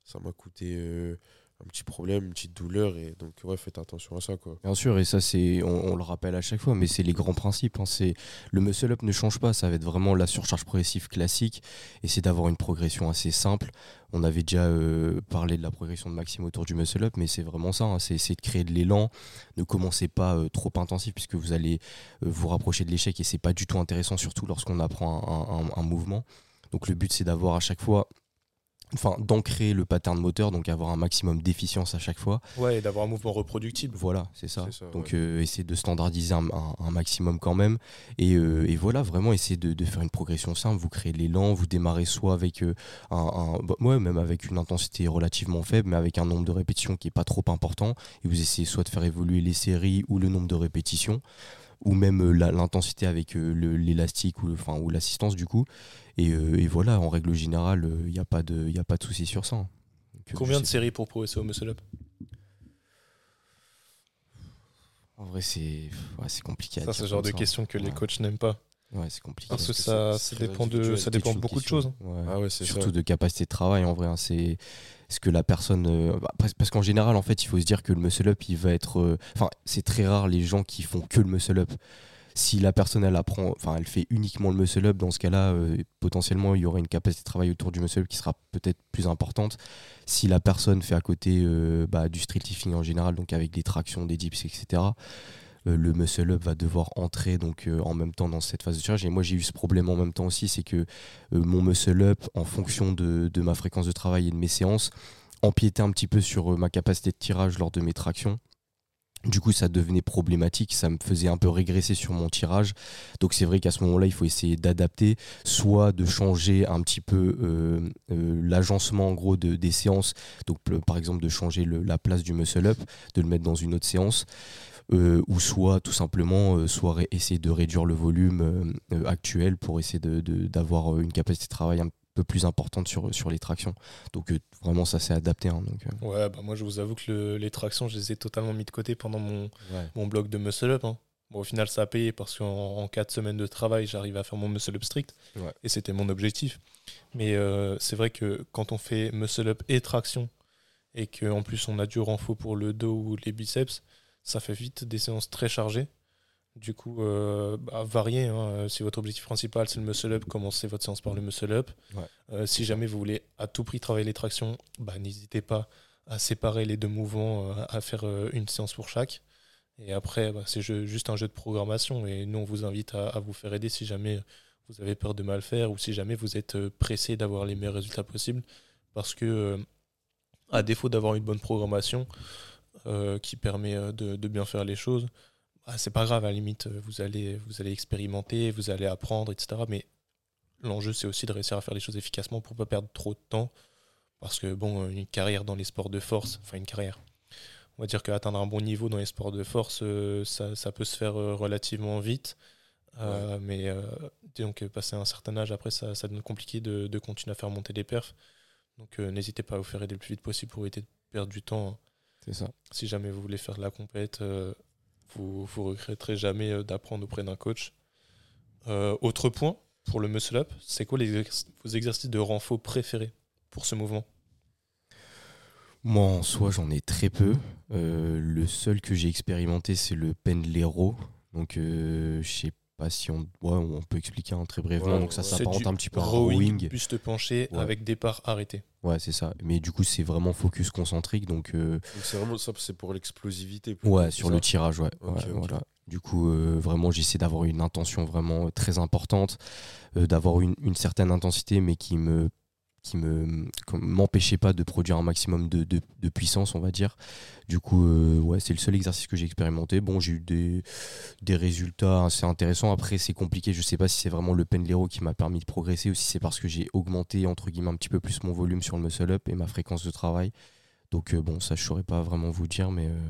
ça m'a coûté euh, un petit problème, une petite douleur. Et donc, ouais, faites attention à ça. Quoi. Bien sûr, et ça, c'est on, le rappelle à chaque fois, mais c'est les grands principes. Hein. c'est, le muscle-up ne change pas, ça va être vraiment la surcharge progressive classique. Et c'est d'avoir une progression assez simple. On avait déjà euh, parlé de la progression de maximum autour du muscle-up, mais c'est vraiment ça. Hein. c'est, de créer de l'élan. Ne commencez pas euh, trop intensif, puisque vous allez euh, vous rapprocher de l'échec et c'est pas du tout intéressant, surtout lorsqu'on apprend un mouvement. Donc le but c'est d'avoir à chaque fois enfin d'ancrer le pattern moteur donc avoir un maximum d'efficience à chaque fois. Ouais et d'avoir un mouvement reproductible. Voilà c'est ça. donc euh, essayer de standardiser un, maximum quand même. Et, euh, et voilà vraiment essayer de, faire une progression simple. Vous créez l'élan vous démarrez soit avec euh, un, bah, ouais, même avec une intensité relativement faible mais avec un nombre de répétitions qui est pas trop important. Et vous essayez soit de faire évoluer les séries ou le nombre de répétitions ou même l'intensité avec l'élastique ou, enfin, ou l'assistance du coup euh, et, voilà, en règle générale, il n'y a pas de, y a pas de souci sur ça. Hein. Combien de séries pour progresser au muscle up? En vrai, c'est c'est compliqué. Ça, c'est le genre de questions que les coachs n'aiment pas. Ouais, c'est compliqué. Parce que, ça, ça dépend de, ça dépend beaucoup de choses. Ah ouais, Surtout de capacité de travail en vrai. Hein. c'est ce que la personne. Euh, bah, parce qu'en général, en fait, il faut se dire que le muscle up, il va être. Euh, enfin, c'est très rare les gens qui font que le muscle up. Si la personne elle apprend, enfin elle fait uniquement le muscle up, dans ce cas-là, euh, potentiellement il y aurait une capacité de travail autour du muscle up qui sera peut-être plus importante. Si la personne fait à côté bah, du street lifting en général, donc avec des tractions, des dips, etc. Euh, le muscle up va devoir entrer donc en même temps dans cette phase de charge. Et moi j'ai eu ce problème en même temps aussi, c'est que mon muscle up, en fonction de, de, ma fréquence de travail et de mes séances, empiétait un petit peu sur ma capacité de tirage lors de mes tractions. Du coup, ça devenait problématique, ça me faisait un peu régresser sur mon tirage. Donc c'est vrai qu'à ce moment-là, il faut essayer d'adapter, soit de changer un petit peu euh, euh, l'agencement en gros de, des séances. Donc par exemple de changer la place du muscle up, de le mettre dans une autre séance. Euh, ou soit tout simplement soit essayer de réduire le volume actuel pour essayer d'avoir une capacité de travail un peu plus importante sur, sur les tractions. Donc euh, vraiment ça s'est adapté. Hein, donc, euh. Ouais, bah moi je vous avoue que les tractions, je les ai totalement mis de côté pendant mon, mon bloc de muscle up. Hein. Bon, au final ça a payé parce qu'en 4 semaines de travail, j'arrive à faire mon muscle up strict. Et c'était mon objectif. Mais euh, c'est vrai que quand on fait muscle up et traction, et qu'en plus on a du renfort pour le dos ou les biceps, ça fait vite des séances très chargées. Du coup, euh, bah, varier. Hein. Euh, si votre objectif principal c'est le muscle up, commencez votre séance par le muscle up. Euh, si jamais vous voulez à tout prix travailler les tractions, bah, n'hésitez pas à séparer les deux mouvements, à faire une séance pour chaque. Et après, bah, c'est juste un jeu de programmation. Et nous, on vous invite à, vous faire aider si jamais vous avez peur de mal faire ou si jamais vous êtes pressé d'avoir les meilleurs résultats possibles. Parce que, à défaut d'avoir une bonne programmation qui permet de, bien faire les choses, ah, c'est pas grave, à la limite, vous allez, vous allez expérimenter, vous allez apprendre, etc. Mais l'enjeu, c'est aussi de réussir à faire les choses efficacement pour pas perdre trop de temps. Parce que, bon, une carrière dans les sports de force, enfin, une carrière, on va dire qu'atteindre un bon niveau dans les sports de force, ça, ça, peut se faire relativement vite. Mais donc, passer un certain âge, après, ça, ça devient compliqué de, de, continuer à faire monter les perfs. Donc, n'hésitez pas à vous faire aider le plus vite possible pour éviter de perdre du temps. Ça. Si jamais vous voulez faire la compète, vous ne regretterez jamais euh, d'apprendre auprès d'un coach. Euh, autre point pour le muscle up, c'est quoi les vos exercices de renfort préférés pour ce mouvement? Moi, en soi, j'en ai très peu. Euh, le seul que j'ai expérimenté, c'est le pendlero. Donc, sais pas si on, on peut expliquer très brièvement. donc ça s'apparente un petit peu à rowing. Buste penché avec départ arrêté. Ouais, c'est ça. Mais du coup, c'est vraiment focus concentrique. Donc, euh, c'est vraiment ça, c'est pour l'explosivité. Ouais, sur le tirage, ouais. Voilà. Du coup, euh, vraiment, j'essaie d'avoir une intention vraiment très importante, euh, d'avoir une, une, certaine intensité, mais qui me qui me m'empêchait pas de produire un maximum de, puissance, on va dire. Du coup, euh, ouais, c'est le seul exercice que j'ai expérimenté. Bon, j'ai eu des, résultats assez intéressants. Après, c'est compliqué. Je sais pas si c'est vraiment le pendlero qui m'a permis de progresser ou si c'est parce que j'ai augmenté entre guillemets un petit peu plus mon volume sur le muscle up et ma fréquence de travail. Donc euh, bon, ça je saurais pas vraiment vous dire, mais euh,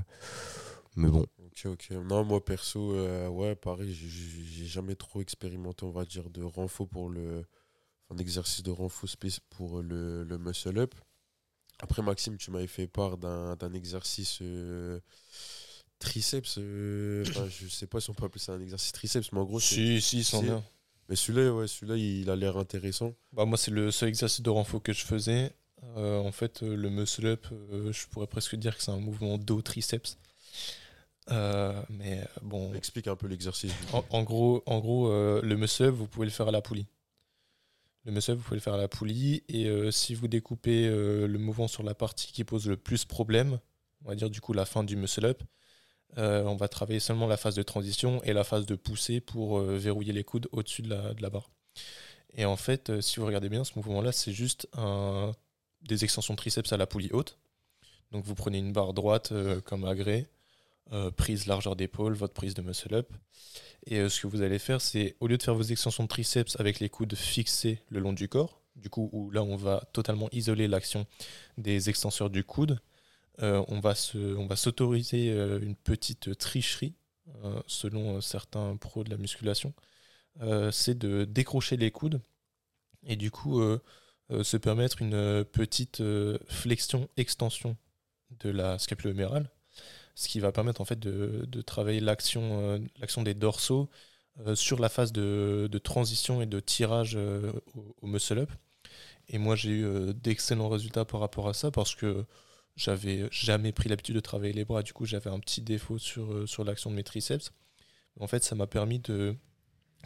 mais bon. Ok, ok. Non, moi perso, ouais, pareil, j'ai jamais trop expérimenté, on va dire, de renfort pour le un exercice de renfort pour le, le muscle up. Après, Maxime, tu m'avais fait part d'un exercice euh, triceps. Euh, je sais pas si on peut appeler ça un exercice triceps, mais en gros, Si, si, c'en est. Mais celui-là, ouais, celui-là, il a l'air intéressant. Bah, moi, c'est le seul exercice de renfort que je faisais. Euh, en fait, le muscle up, je pourrais presque dire que c'est un mouvement dos triceps. mais bon. Explique un peu l'exercice. En, en, gros, en gros le muscle up, vous pouvez le faire à la poulie. Le muscle vous pouvez le faire à la poulie. Et euh, si vous découpez euh, le mouvement sur la partie qui pose le plus problème, on va dire du coup la fin du muscle up, euh, on va travailler seulement la phase de transition et la phase de poussée pour verrouiller les coudes au-dessus de la, de barre. Et en fait, si vous regardez bien, ce mouvement-là, c'est juste des extensions triceps à la poulie haute. Donc vous prenez une barre droite comme agrès, prise largeur d'épaule, votre prise de muscle up. Et euh, ce que vous allez faire, c'est au lieu de faire vos extensions de triceps avec les coudes fixés le long du corps, du coup, où là on va totalement isoler l'action des extenseurs du coude, euh, on va s'autoriser euh, une petite tricherie, selon certains pros de la musculation, c'est de décrocher les coudes et du coup se permettre une petite flexion-extension de la scapula humérale ce qui va permettre en fait de, travailler l'action euh, l'action des dorsaux euh, sur la phase de, transition et de tirage euh, au, muscle-up. Et moi, j'ai eu d'excellents résultats par rapport à ça parce que j'avais jamais pris l'habitude de travailler les bras. Du coup, j'avais un petit défaut sur, sur l'action de mes triceps. En fait, ça m'a permis de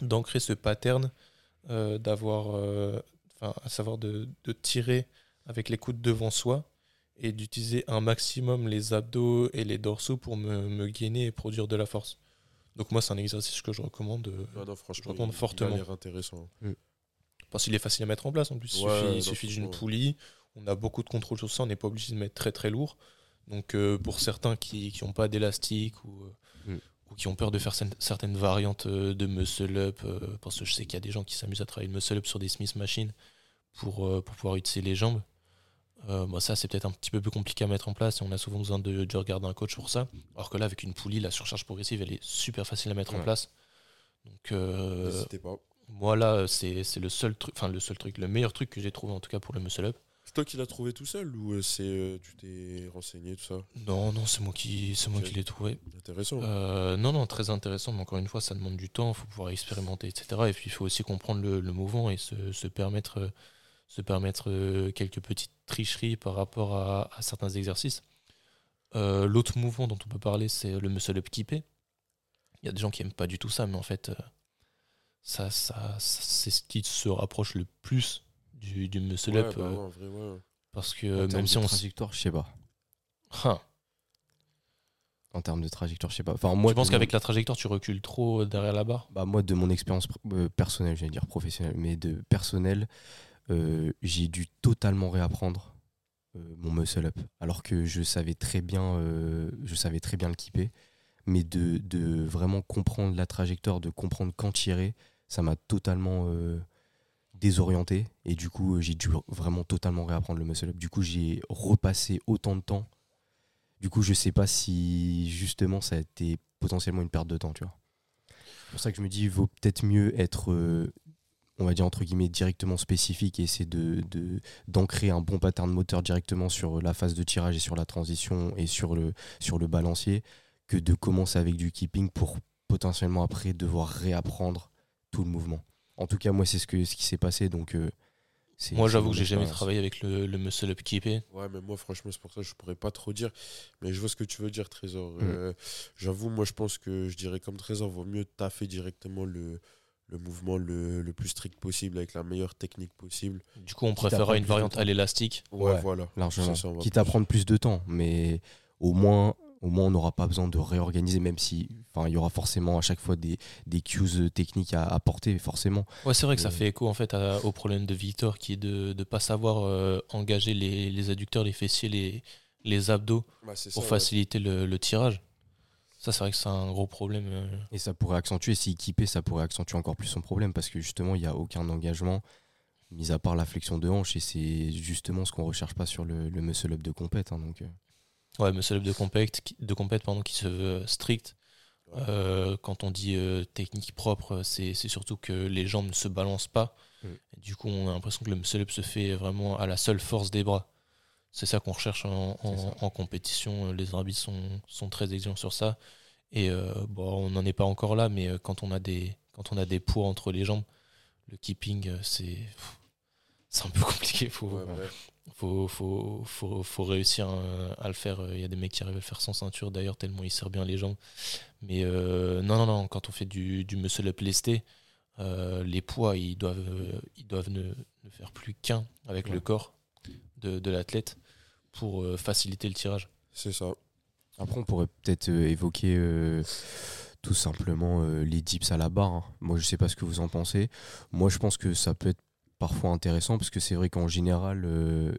d'ancrer ce pattern, d'avoir, à savoir de, de, tirer avec les coudes devant soi et d'utiliser un maximum les abdos et les dorsaux pour me, me gainer et produire de la force. Donc moi, c'est un exercice que je recommande, euh, ah non, franchement, je fortement. Il a intéressant. Mm. Parce qu'il est facile à mettre en place en plus. il suffit, d'une poulie. On a beaucoup de contrôle sur ça. On n'est pas obligé de mettre très très lourd. Donc euh, pour certains qui n'ont pas d'élastique ou, euh, mm. ou, qui ont peur de faire certaines variantes de muscle up, parce que je sais qu'il y a des gens qui s'amusent à travailler le muscle up sur des Smith machines pour, pour pouvoir utiliser les jambes. Euh, bah, ça, c'est peut-être un petit peu plus compliqué à mettre en place et on a souvent besoin de, regarder un coach pour ça. Alors que là, avec une poulie, la surcharge progressive, elle est super facile à mettre en place. Donc, euh, pas. Moi, là, c'est le seul truc, enfin, le seul truc, le meilleur truc que j'ai trouvé en tout cas pour le muscle up. C'est toi qui l'as trouvé tout seul ou euh, c'est tu t'es renseigné tout ça? Non, non, c'est moi qui, c'est moi qui l'ai trouvé. Intéressant. non, non, très intéressant. Mais encore une fois, ça demande du temps. Il faut pouvoir expérimenter, etc. Et puis, il faut aussi comprendre le, mouvement et se, se permettre se permettre euh, quelques petites tricheries par rapport à, certains exercices. Euh, l'autre mouvement dont on peut parler, c'est le muscle up keepé. Il y a des gens qui n'aiment pas du tout ça, mais en fait, euh, ça, ça, c'est ce qui se rapproche le plus du, du muscle up. Bah parce que même si on. trajectoire, je sais pas. Hein. En termes de trajectoire, je sais pas. Enfin, moi, tu penses qu'avec la trajectoire, tu recules trop derrière la barre? Bah moi, de mon expérience personnelle, j'allais dire professionnelle, mais de personnel, euh, j'ai dû totalement réapprendre euh, mon muscle up, alors que je savais très bien, euh, je savais très bien le keeper. mais de, vraiment comprendre la trajectoire, de comprendre quand tirer, ça m'a totalement désorienté. Et du coup, j'ai dû vraiment totalement réapprendre le muscle up. Du coup, j'ai repassé autant de temps. Du coup, je sais pas si justement ça a été potentiellement une perte de temps, tu vois. C'est pour ça que je me dis, il vaut peut-être mieux être on va dire entre guillemets directement spécifique et essayer de d'ancrer un bon pattern moteur directement sur la phase de tirage et sur la transition et sur le sur le balancier que de commencer avec du keeping pour potentiellement après devoir réapprendre tout le mouvement. En tout cas, moi c'est ce que ce qui s'est passé donc euh, moi, j'avoue que j'ai jamais travaillé avec le, le muscle up keepé. Ouais, mais moi, franchement, c'est pour ça que je pourrais pas trop dire. Mais je vois ce que tu veux dire, Trésor. Mm. Euh, j'avoue, moi, je pense que je dirais comme Trésor, vaut mieux taffer directement le, le mouvement le, le, plus strict possible avec la meilleure technique possible. Du coup, on préférera une variante à l'élastique. Ouais, voilà. Largement. Quitte à prendre plus de temps, mais au moins, au moins on n'aura pas besoin de réorganiser, même si il y aura forcément à chaque fois des, des cues techniques à apporter, forcément. Ouais, c'est vrai que ça fait écho en fait au problème de Victor qui est de ne pas savoir euh, engager les, les, adducteurs, les fessiers, les, les abdos bah, pour faciliter le, le tirage. Ça, c'est vrai que c'est un gros problème. Euh. Et ça pourrait accentuer, si équipé, ça pourrait accentuer encore plus son problème parce que justement, il n'y a aucun engagement, mis à part la flexion de hanche, et c'est justement ce qu'on recherche pas sur le, le muscle up de compète. Hein, donc, euh. Ouais, muscle up de compète, de compète pardon, qui se veut strict. Euh, quand on dit technique propre, c'est surtout que les jambes ne se balancent pas. Mm. du coup, on a l'impression que le muscle up se fait vraiment à la seule force des bras. C'est ça qu'on recherche en, compétition. Les arbitres sont, sont, très exigeants sur ça. Et euh, bon, on n'en est pas encore là, mais euh, quand on a des, quand on a des poids entre les jambes, le keeping, euh, c'est c'est un peu (laughs) compliqué. Il faut, faut, faut, faut, faut, réussir à, le faire. Il y a des mecs qui arrivent à le faire sans ceinture d'ailleurs, tellement il sert bien les jambes. Mais non, non, non, quand on fait du, du muscle up lesté, les poids, ils doivent, ils doivent ne, ne faire plus qu'un avec le corps de, l'athlète pour euh, faciliter le tirage. C'est ça. Après, on pourrait peut-être euh, évoquer euh, tout simplement les dips à la barre. Hein. Moi, je sais pas ce que vous en pensez. Moi, je pense que ça peut être parfois intéressant parce que c'est vrai qu'en général,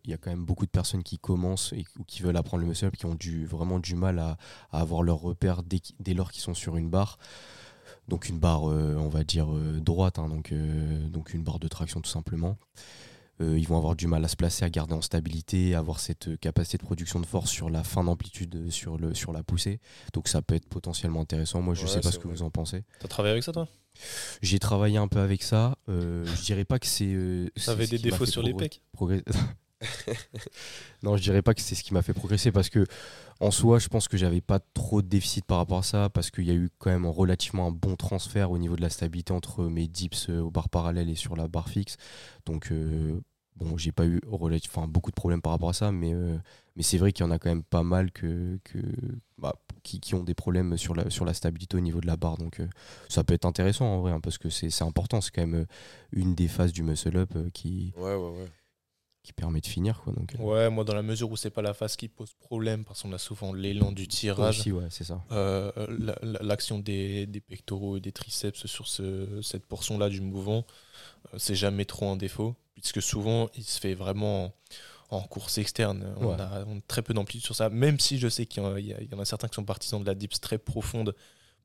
il y a quand même beaucoup de personnes qui commencent et, ou qui veulent apprendre le muscle qui ont vraiment du mal à, avoir leur repère dès, lors qu'ils sont sur une barre. Donc une barre, on va dire, droite, hein, donc une barre de traction tout simplement. Euh, ils vont avoir du mal à se placer, à garder en stabilité, à avoir cette euh, capacité de production de force sur la fin d'amplitude, euh, sur, le, sur la poussée. Donc ça peut être potentiellement intéressant. Moi, je ne sais pas ce que vous en pensez. Tu as travaillé avec ça, toi? J'ai travaillé un peu avec ça. Euh, je dirais pas que c'est. ça avait des défauts sur les pecs? (laughs) Non, je dirais pas que c'est ce qui m'a fait progresser parce que en soi, je pense que j'avais pas trop de déficit par rapport à ça parce qu'il y a eu quand même relativement un bon transfert au niveau de la stabilité entre mes dips au bar parallèle et sur la barre fixe. Donc Bon, j'ai pas eu enfin, beaucoup de problèmes par rapport à ça, mais, euh, mais c'est vrai qu'il y en a quand même pas mal que, que, bah, qui, qui, ont des problèmes sur la, sur la stabilité au niveau de la barre. Donc euh, ça peut être intéressant en vrai, hein, parce que c'est important. C'est quand même euh, une des phases du muscle-up qui, ouais, ouais, ouais. qui permet de finir. Quoi, donc, ouais, moi, dans la mesure où c'est pas la phase qui pose problème, parce qu'on a souvent l'élan du tirage. Aussi, ouais, c'est ça. L'action des, des, pectoraux et des triceps sur ce, cette portion-là du mouvement, c'est jamais trop un défaut puisque souvent il se fait vraiment en course externe. On, a, très peu d'amplitude sur ça, même si je sais qu'il y, en a certains qui sont partisans de la dips très profonde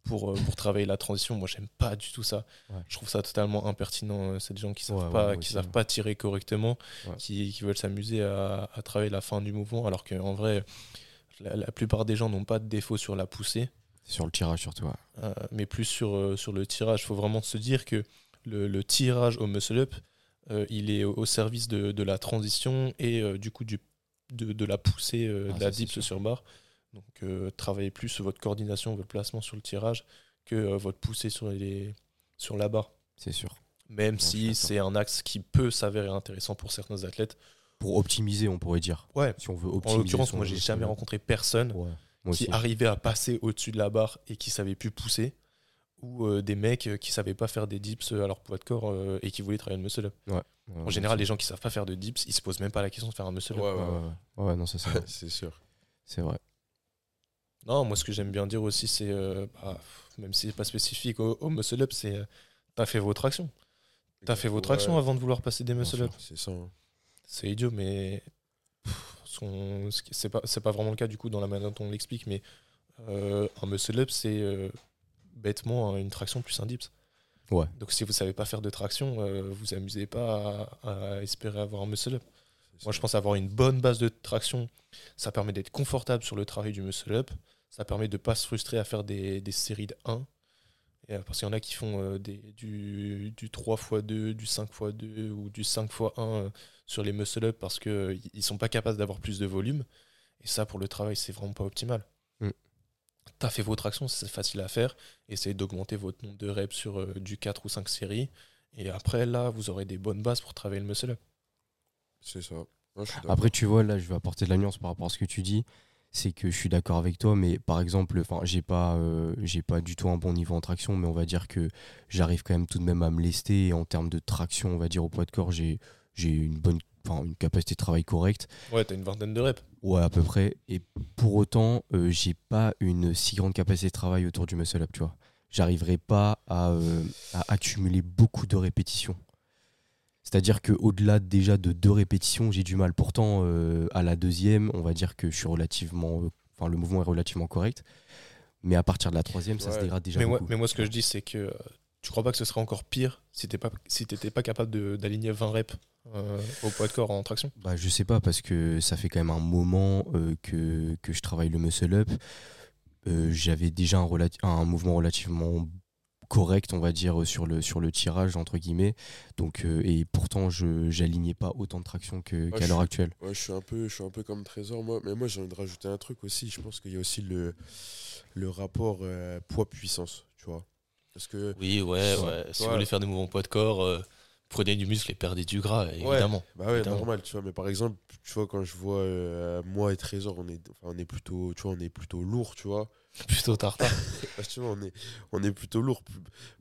pour, euh, pour travailler la transition. Moi, j'aime pas du tout ça. Je trouve ça totalement impertinent. Euh, c'est des gens qui savent pas, qui savent pas tirer correctement, qui, qui, veulent s'amuser à, à, travailler la fin du mouvement, alors qu'en vrai, la, plupart des gens n'ont pas de défaut sur la poussée. Sur le tirage surtout. Euh, mais plus sur, sur le tirage. Il faut vraiment se dire que le, le tirage au muscle-up, euh, il est au service de, la transition et euh, du coup du, de, la poussée euh, ah, de la dips sur barre. Donc travaillez plus votre coordination, votre placement sur le tirage que votre poussée sur, les, sur la barre. C'est sûr. Même si c'est un axe qui peut s'avérer intéressant pour certains athlètes. Pour optimiser, on pourrait dire. Ouais. Si on veut optimiser en l'occurrence, moi, j'ai jamais rencontré personne qui arrivait à passer au-dessus de la barre et qui savait plus pousser ou euh, des mecs euh, qui savaient pas faire des dips à leur poids de corps euh, et qui voulaient travailler le muscle up. en général, les gens qui savent pas faire de dips, ils se posent même pas la question de faire un muscle up. Ouais, non, c'est ça. (laughs) c'est sûr. C'est vrai. Non, moi, ce que j'aime bien dire aussi, c'est, bah, même si c'est pas spécifique au, muscle up, c'est t'as fait vos tractions. T'as fait vos tractions avant de vouloir passer des muscle up. C'est ça. Hein. C'est idiot, mais c'est pas, pas vraiment le cas du coup dans la manière dont on l'explique, mais un muscle up, c'est bêtement une traction plus un dips. Ouais. Donc si vous savez pas faire de traction, vous amusez pas à, espérer avoir un muscle up. Moi, je pense avoir une bonne base de traction, ça permet d'être confortable sur le travail du muscle up. Ça permet de ne pas se frustrer à faire des, des séries de 1. Et, parce qu'il y en a qui font euh, des, du, du 3x2, du 5x2 ou du 5x1 euh, sur les muscle up parce qu'ils euh, ne sont pas capables d'avoir plus de volume. Et ça, pour le travail, c'est vraiment pas optimal. T'as fait vos tractions, c'est facile à faire. Essayez d'augmenter votre nombre de reps sur du 4 ou 5 séries. Et après, là, vous aurez des bonnes bases pour travailler le muscle up. C'est ça. Après, tu vois, là, je vais apporter de la nuance par rapport à ce que tu dis. C'est que je suis d'accord avec toi, mais par exemple, enfin, j'ai pas, euh, j'ai pas du tout un bon niveau en traction, mais on va dire que j'arrive quand même tout de même à me lester. Et en termes de traction, on va dire au poids de corps, j'ai, j'ai une bonne, une capacité de travail correcte. Ouais, t'as une vingtaine de reps. Ouais, à peu près. Et pour autant, euh, j'ai pas une si grande capacité de travail autour du muscle up, tu vois. J'arriverai pas à, euh, à accumuler beaucoup de répétitions. C'est-à-dire qu'au-delà déjà de deux répétitions, j'ai du mal. Pourtant, euh, à la deuxième, on va dire que je suis relativement. Enfin, le mouvement est relativement correct. Mais à partir de la troisième, ça se dégrade déjà. Mais moi, mais moi, ce que je dis, c'est que tu crois pas que ce serait encore pire si tu pas, si pas capable d'aligner 20 reps au poids de corps en traction? Bah, Je sais pas, parce que ça fait quand même un moment que, que, je travaille le muscle-up. J'avais déjà un, un mouvement relativement correct, on va dire, sur le, sur le tirage, entre guillemets. Donc, euh, et pourtant, je j'alignais pas autant de traction qu'à l'heure actuelle. Ouais, je suis, un peu, je suis un peu comme Trésor, moi. Mais moi, j'ai envie de rajouter un truc aussi. Je pense qu'il y a aussi le, le rapport euh, poids-puissance. Parce que, oui, ouais, ouais. Si vous voulez faire des mouvements poids de corps, euh, prenez du muscle et perdez du gras, évidemment. bah ouais, normal, tu vois. Mais par exemple, tu vois, quand je vois moi et Trésor, on est, on est plutôt, tu vois, on est plutôt lourd, tu vois. (laughs) Plutôt tartare. (laughs) tu vois, on est, on est plutôt lourd.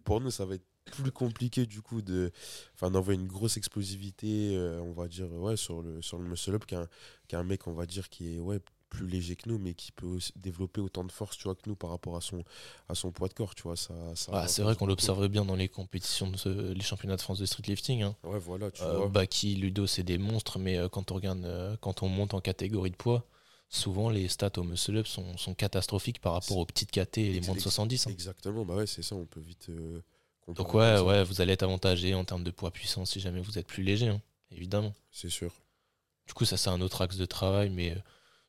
Pour nous, ça va être plus compliqué du coup de enfin d'envoyer une grosse explosivité euh, on va dire ouais sur le sur le muscle up qu'un mec on va dire qui est ouais plus léger que nous mais qui peut développer autant de force tu vois que nous par rapport à son à son poids de corps tu vois ça, ah, c'est vrai qu'on l'observe bien dans les compétitions de les championnats de France de street lifting hein. ouais voilà tu euh, Baki Ludo c'est des monstres mais euh, quand on regarde quand on monte en catégorie de poids souvent les stats au muscle up sont, sont catastrophiques par rapport aux petites KT et les moins de 70. Hein. Exactement, bah ouais, c'est ça, on peut vite. Euh, Donc, ouais, ouais, vous allez être avantagé en termes de poids puissance si jamais vous êtes plus léger, hein, évidemment. C'est sûr. Du coup, ça, c'est un autre axe de travail, mais euh,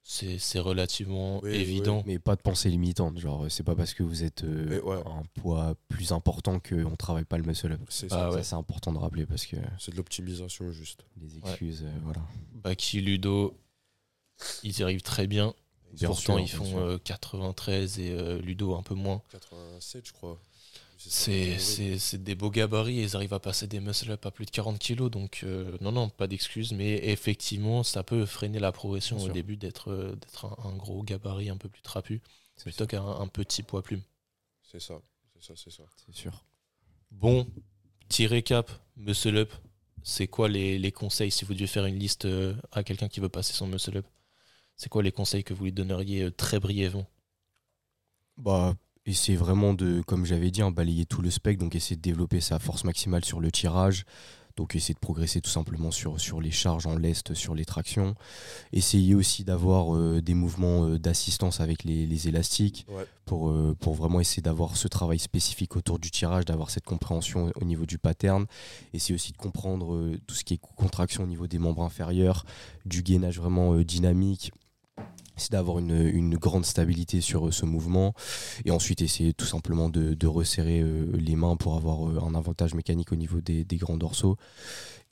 c'est relativement évident. Mais pas de pensée limitante. Genre, c'est pas parce que vous êtes euh, un poids plus important qu'on travaille pas le muscle up. C'est ah c'est important de rappeler parce que. C'est de l'optimisation juste. Des excuses, voilà. Baki, Ludo, ils y arrivent très bien. Pourtant, ils font 93 euh, et euh, Ludo un peu moins. 87, je crois. C'est des beaux gabarits et ils arrivent à passer des muscle-up à plus de 40 kilos. Donc, euh, non, non, pas d'excuses. Mais effectivement, ça peut freiner la progression au début d'être un, un, gros gabarit un peu plus trapu plutôt qu'un un petit poids plume. C'est ça, c'est ça, c'est ça. C'est sûr. Bon, petit récap, muscle-up. C'est quoi les, les, conseils si vous deviez faire une liste à quelqu'un qui veut passer son muscle-up c'est quoi les conseils que vous lui donneriez euh, très brièvement? Bah, essayer vraiment de, comme j'avais dit, hein, balayer tout le spectre, donc essayer de développer sa force maximale sur le tirage, donc essayer de progresser tout simplement sur, sur les charges en lest, sur les tractions. Essayer aussi d'avoir euh, des mouvements euh, d'assistance avec les, élastiques pour, pour vraiment essayer d'avoir ce travail spécifique autour du tirage, d'avoir cette compréhension au niveau du pattern. Essayer aussi de comprendre tout ce qui est contraction au niveau des membres inférieurs, du gainage vraiment dynamique c'est d'avoir une, grande stabilité sur euh, ce mouvement et ensuite essayer tout simplement de, resserrer euh, les mains pour avoir euh, un avantage mécanique au niveau des, grands dorsaux.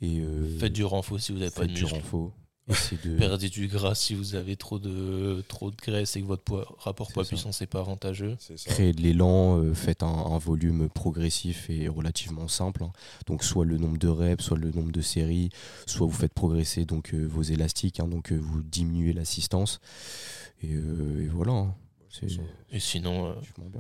Et, faites du renfort si vous n'avez pas de du renfort. De... Perdez du gras si vous avez trop de, trop de graisse et que votre poids, rapport poids-puissance n'est pas avantageux. Créez de l'élan, euh, faites un, volume progressif et relativement simple. Hein. Donc soit le nombre de reps, soit le nombre de séries, soit vous faites progresser donc euh, vos élastiques, hein. donc euh, vous diminuez l'assistance. Et, voilà. Hein. Et sinon,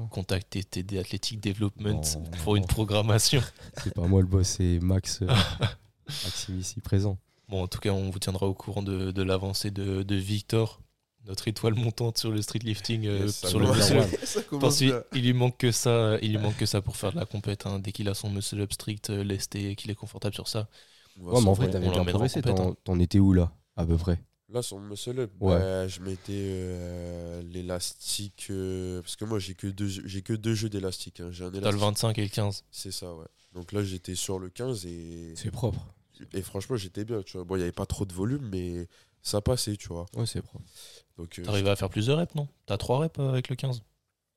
contactez TD Athletic Development pour une programmation. C'est pas moi le boss, c'est Max, (laughs) Maxime ici présent. Bon, en tout cas, on vous tiendra au courant de, l'avancée de, Victor, notre étoile montante sur le street lifting, euh, sur le muscle. (laughs) il lui manque que ça, il lui manque que ça pour faire de la compète. Hein. Dès qu'il a son muscle up strict, euh, lesté, qu'il est confortable sur ça. Ouais, mais en vrai, t'avais bien progressé. Hein. T'en étais où là, à peu près? Là, sur le muscle up, bah, je mettais euh, l'élastique. Euh, parce que moi, j'ai que deux, j'ai que deux jeux d'élastique. Hein. J'ai un le 25 et le 15. C'est ça, ouais. Donc là, j'étais sur le 15 et. C'est propre. Et franchement, j'étais bien, tu vois. Bon, il n'y avait pas trop de volume, mais ça passait, tu vois. Ouais, c'est propre. Donc, euh, T'arrives à faire plus de reps, non? T'as 3 reps avec le 15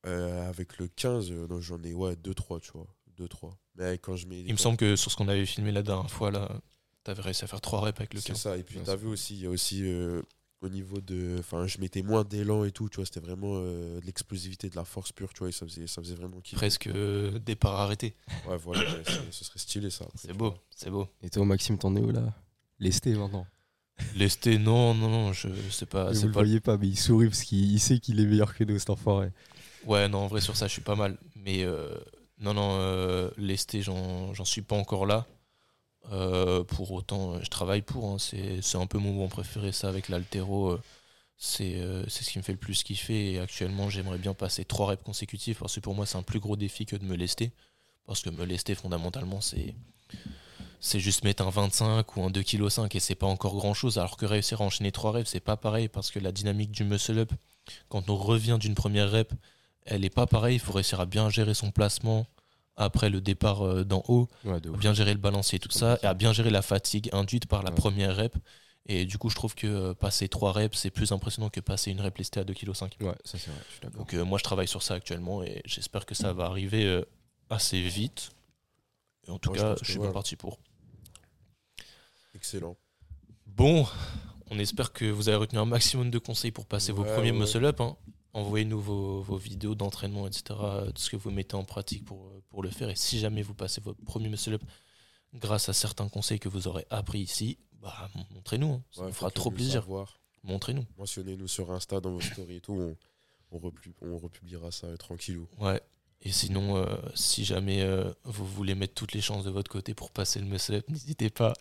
Avec le 15, non, j'en ai, ouais, 2-3, tu vois. 2-3. Mais quand je mets. Il me semble que sur ce qu'on avait filmé la dernière fois, là, T'avais réussi à faire 3 reps avec le 15. C'est ça, et puis t'as vu aussi, il y a aussi euh, au niveau de. Enfin, je mettais moins d'élan et tout, tu vois, c'était vraiment euh, de l'explosivité, de la force pure, tu vois, et ça faisait, ça faisait vraiment kiffer. Presque euh, départ arrêté. Ouais, voilà, ce serait stylé ça. C'est beau, c'est beau. Et toi, Maxime, t'en es où là? Lesté maintenant? Lesté, non, non, non, je sais pas. Vous le voyez pas, mais il sourit parce qu'il sait qu'il est meilleur que nous, cet enfoiré. Ouais, non, en vrai, sur ça, je suis pas mal. Mais non, non, lesté, j'en suis pas encore là. Euh, pour autant, euh, je travaille pour. Hein. C'est un peu mon bon préféré, ça, avec l'altéro. Euh, c'est ce qui me fait le plus kiffer. Et actuellement, j'aimerais bien passer trois reps consécutifs parce que pour moi, c'est un plus gros défi que de me lester. Parce que me lester, fondamentalement, c'est c'est juste mettre un 25 ou un 2,5 kg et c'est pas encore grand chose. Alors que réussir à enchaîner trois reps, c'est pas pareil parce que la dynamique du muscle up, quand on revient d'une première rep, elle est pas pareille. Il faut réussir à bien gérer son placement, après le départ euh, d'en haut, bien gérer le balancier, tout ça, et à bien gérer la fatigue induite par la première rep. Et du coup, je trouve que euh, passer 3 reps, c'est plus impressionnant que passer une rep lestée à 2,5 kg. Ouais, ça c'est vrai, je suis d'accord. Donc, euh, moi, je travaille sur ça actuellement et j'espère que ça va arriver assez vite. Et en tout cas, je, suis bien parti pour. Excellent. Bon, on espère que vous avez retenu un maximum de conseils pour passer vos premiers muscle-up. Hein envoyez-nous vos, vidéos d'entraînement, etc., tout ce que vous mettez en pratique pour, pour le faire. Et si jamais vous passez votre premier muscle-up grâce à certains conseils que vous aurez appris ici, bah, montrez-nous. Hein. Ça nous fera trop plaisir. Montrez-nous. Mentionnez-nous sur Insta dans vos stories et tout. On, on, on republiera ça euh, tranquillou. Ouais. Et sinon, euh, si jamais euh, vous voulez mettre toutes les chances de votre côté pour passer le muscle n'hésitez pas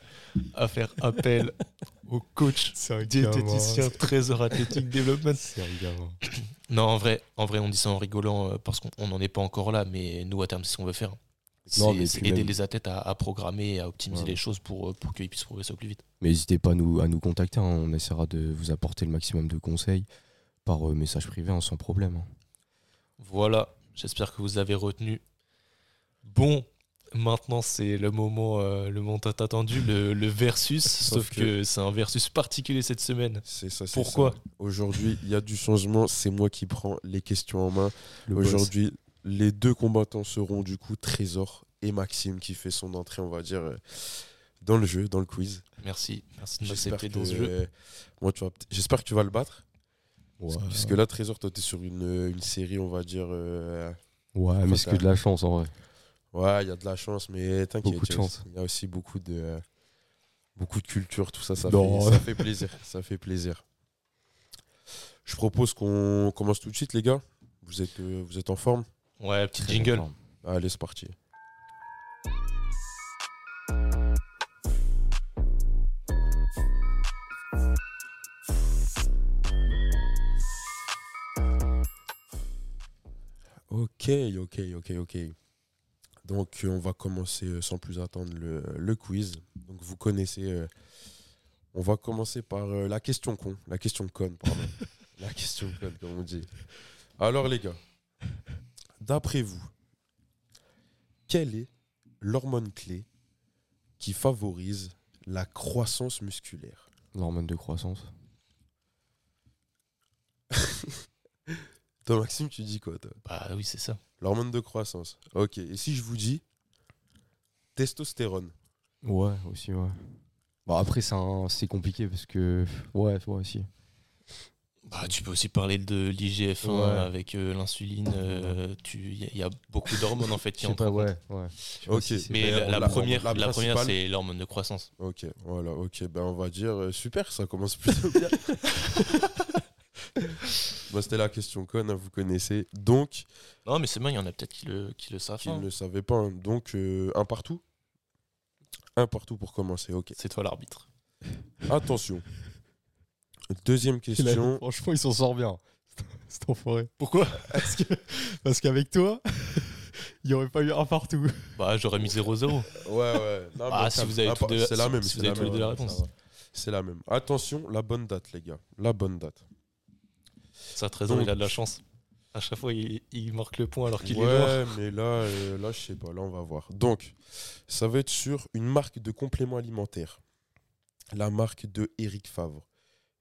à faire appel (laughs) au coach diététicien Trésor Athletic Development. non, en vrai, en vrai, on dit ça en rigolant euh, parce qu'on n'en est pas encore là, mais nous, à terme, c'est ce qu'on veut faire. C'est aider les athlètes à, programmer et à optimiser les choses pour, pour qu'ils puissent progresser au plus vite. Mais n'hésitez pas à nous, à nous contacter, hein. on essaiera de vous apporter le maximum de conseils par message privé hein, sans problème. Hein. Voilà, J'espère que vous avez retenu. Bon, maintenant c'est le moment, euh, le moment attendu, le, versus. sauf, que, c'est un versus particulier cette semaine. C'est ça. Pourquoi? Aujourd'hui, il y a du changement. C'est moi qui prends les questions en main. Aujourd'hui, les deux combattants seront du coup Trésor et Maxime qui fait son entrée, on va dire, euh, dans le jeu, dans le quiz. Merci, merci de m'accepter dans ce jeu. Moi, j'espère que tu vas le battre. Parce que là, Trésor, toi, t'es sur une, une, série, on va dire. Euh, ouais, mais c'est que de la chance en vrai. Ouais, il y a de la chance, mais t'inquiète. Il y a aussi beaucoup de, beaucoup de culture, tout ça, ça, fait, ça fait plaisir. ça fait plaisir. Je propose qu'on commence tout de suite, les gars. Vous êtes, euh, vous êtes en forme? Ouais, petit jingle. Allez, c'est parti. Ok, ok, ok, ok. Donc, on va commencer euh, sans plus attendre le, quiz. Donc, vous connaissez. Euh, on va commencer par euh, la question con. La question conne, pardon. (laughs) la question conne, comme on dit. Alors, les gars, d'après vous, quelle est l'hormone clé qui favorise la croissance musculaire? L'hormone de croissance Toi, Maxime, tu dis quoi, toi Bah oui, c'est ça. L'hormone de croissance. Ok. Et si je vous dis testostérone Ouais, aussi, ouais. Bon, après, c'est compliqué parce que. Ouais, ouais, aussi. Bah, tu peux aussi parler de l'IGF-1 avec euh, l'insuline. Euh, il y, a beaucoup d'hormones en fait qui entrent. Pas, ouais, ouais. Ok. Mais la, première, la, première c'est l'hormone de croissance. Ok, voilà, ok. Ben on va dire euh, super, ça commence plutôt bien. (laughs) C'était la question conne, hein, vous connaissez. Donc. Non, mais c'est bien, il y en a peut-être qui le, qui le savent. Qui ne le savaient pas. Hein. Donc, euh, un partout Un partout pour commencer, ok. C'est toi l'arbitre. (laughs) Attention. Deuxième question. franchement, il s'en sort bien. (laughs) C'est enfoiré. Pourquoi (laughs) Parce qu'avec toi, il n'y aurait pas eu un partout. Bah, j'aurais mis 0-0. Ouais, ouais. ah, si vous avez tous c'est la même. Si vous avez tous les deux la réponse. C'est la même. Attention, la bonne date, les gars. La bonne date. Ça, Trésor, il a de la chance. À chaque fois, il, marque le point alors qu'il ouais, est mort. Ouais, mais là, euh, là, je sais pas. Là, on va voir. Donc, ça va être sur une marque de compléments alimentaires. La marque de Eric Favre.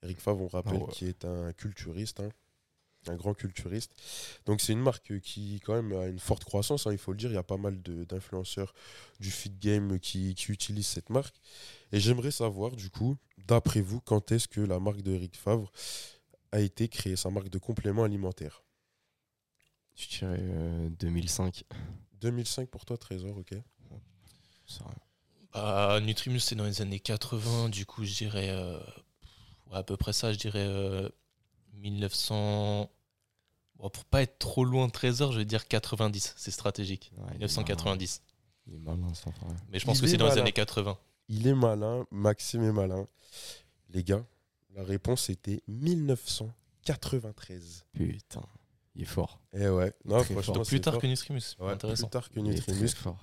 Eric Favre, on rappelle, ah qui est un culturiste. Hein un grand culturiste. Donc c'est une marque qui quand même a une forte croissance, hein, il faut le dire. Il y a pas mal d'influenceurs du fit game qui, qui, utilisent cette marque. Et j'aimerais savoir du coup, d'après vous, quand est-ce que la marque de Eric Favre a été créée, sa marque de complément alimentaire Je dirais 2005. 2005 pour toi, Trésor, ok. Bah, Nutrimus, c'est dans les années 80, du coup, je dirais euh, à peu près ça, je dirais 1900. Euh, Bon, pour pas être trop loin de Trésor, je vais dire 90, c'est stratégique. 1990. Il est malin, ça, Mais je pense que c'est dans les années 80. Il est malin, Maxime est malin. Les gars, la réponse était 1993. Putain, il est fort. Eh ouais, non, franchement, plus tard que Nutrimus. Ouais, intéressant. Plus tard que Nutrimus. fort.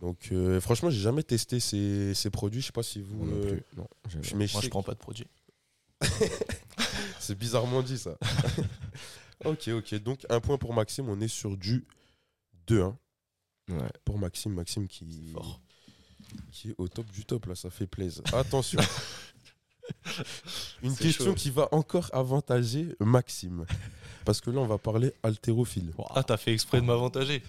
Donc, euh, franchement, j'ai jamais testé ces, ces, produits. Je sais pas si vous. Non, euh, non, je, Moi, je prends pas de produits. (laughs) c'est bizarrement dit, ça. (laughs) Ok, ok. Donc, un point pour Maxime. On est sur du 2-1. Ouais. Pour Maxime. Maxime qui... qui est au top du top, là. Ça fait plaisir. Attention. (laughs) Une question qui va encore avantager Maxime. Parce que là, on va parler haltérophile. Ah, t'as fait exprès de m'avantager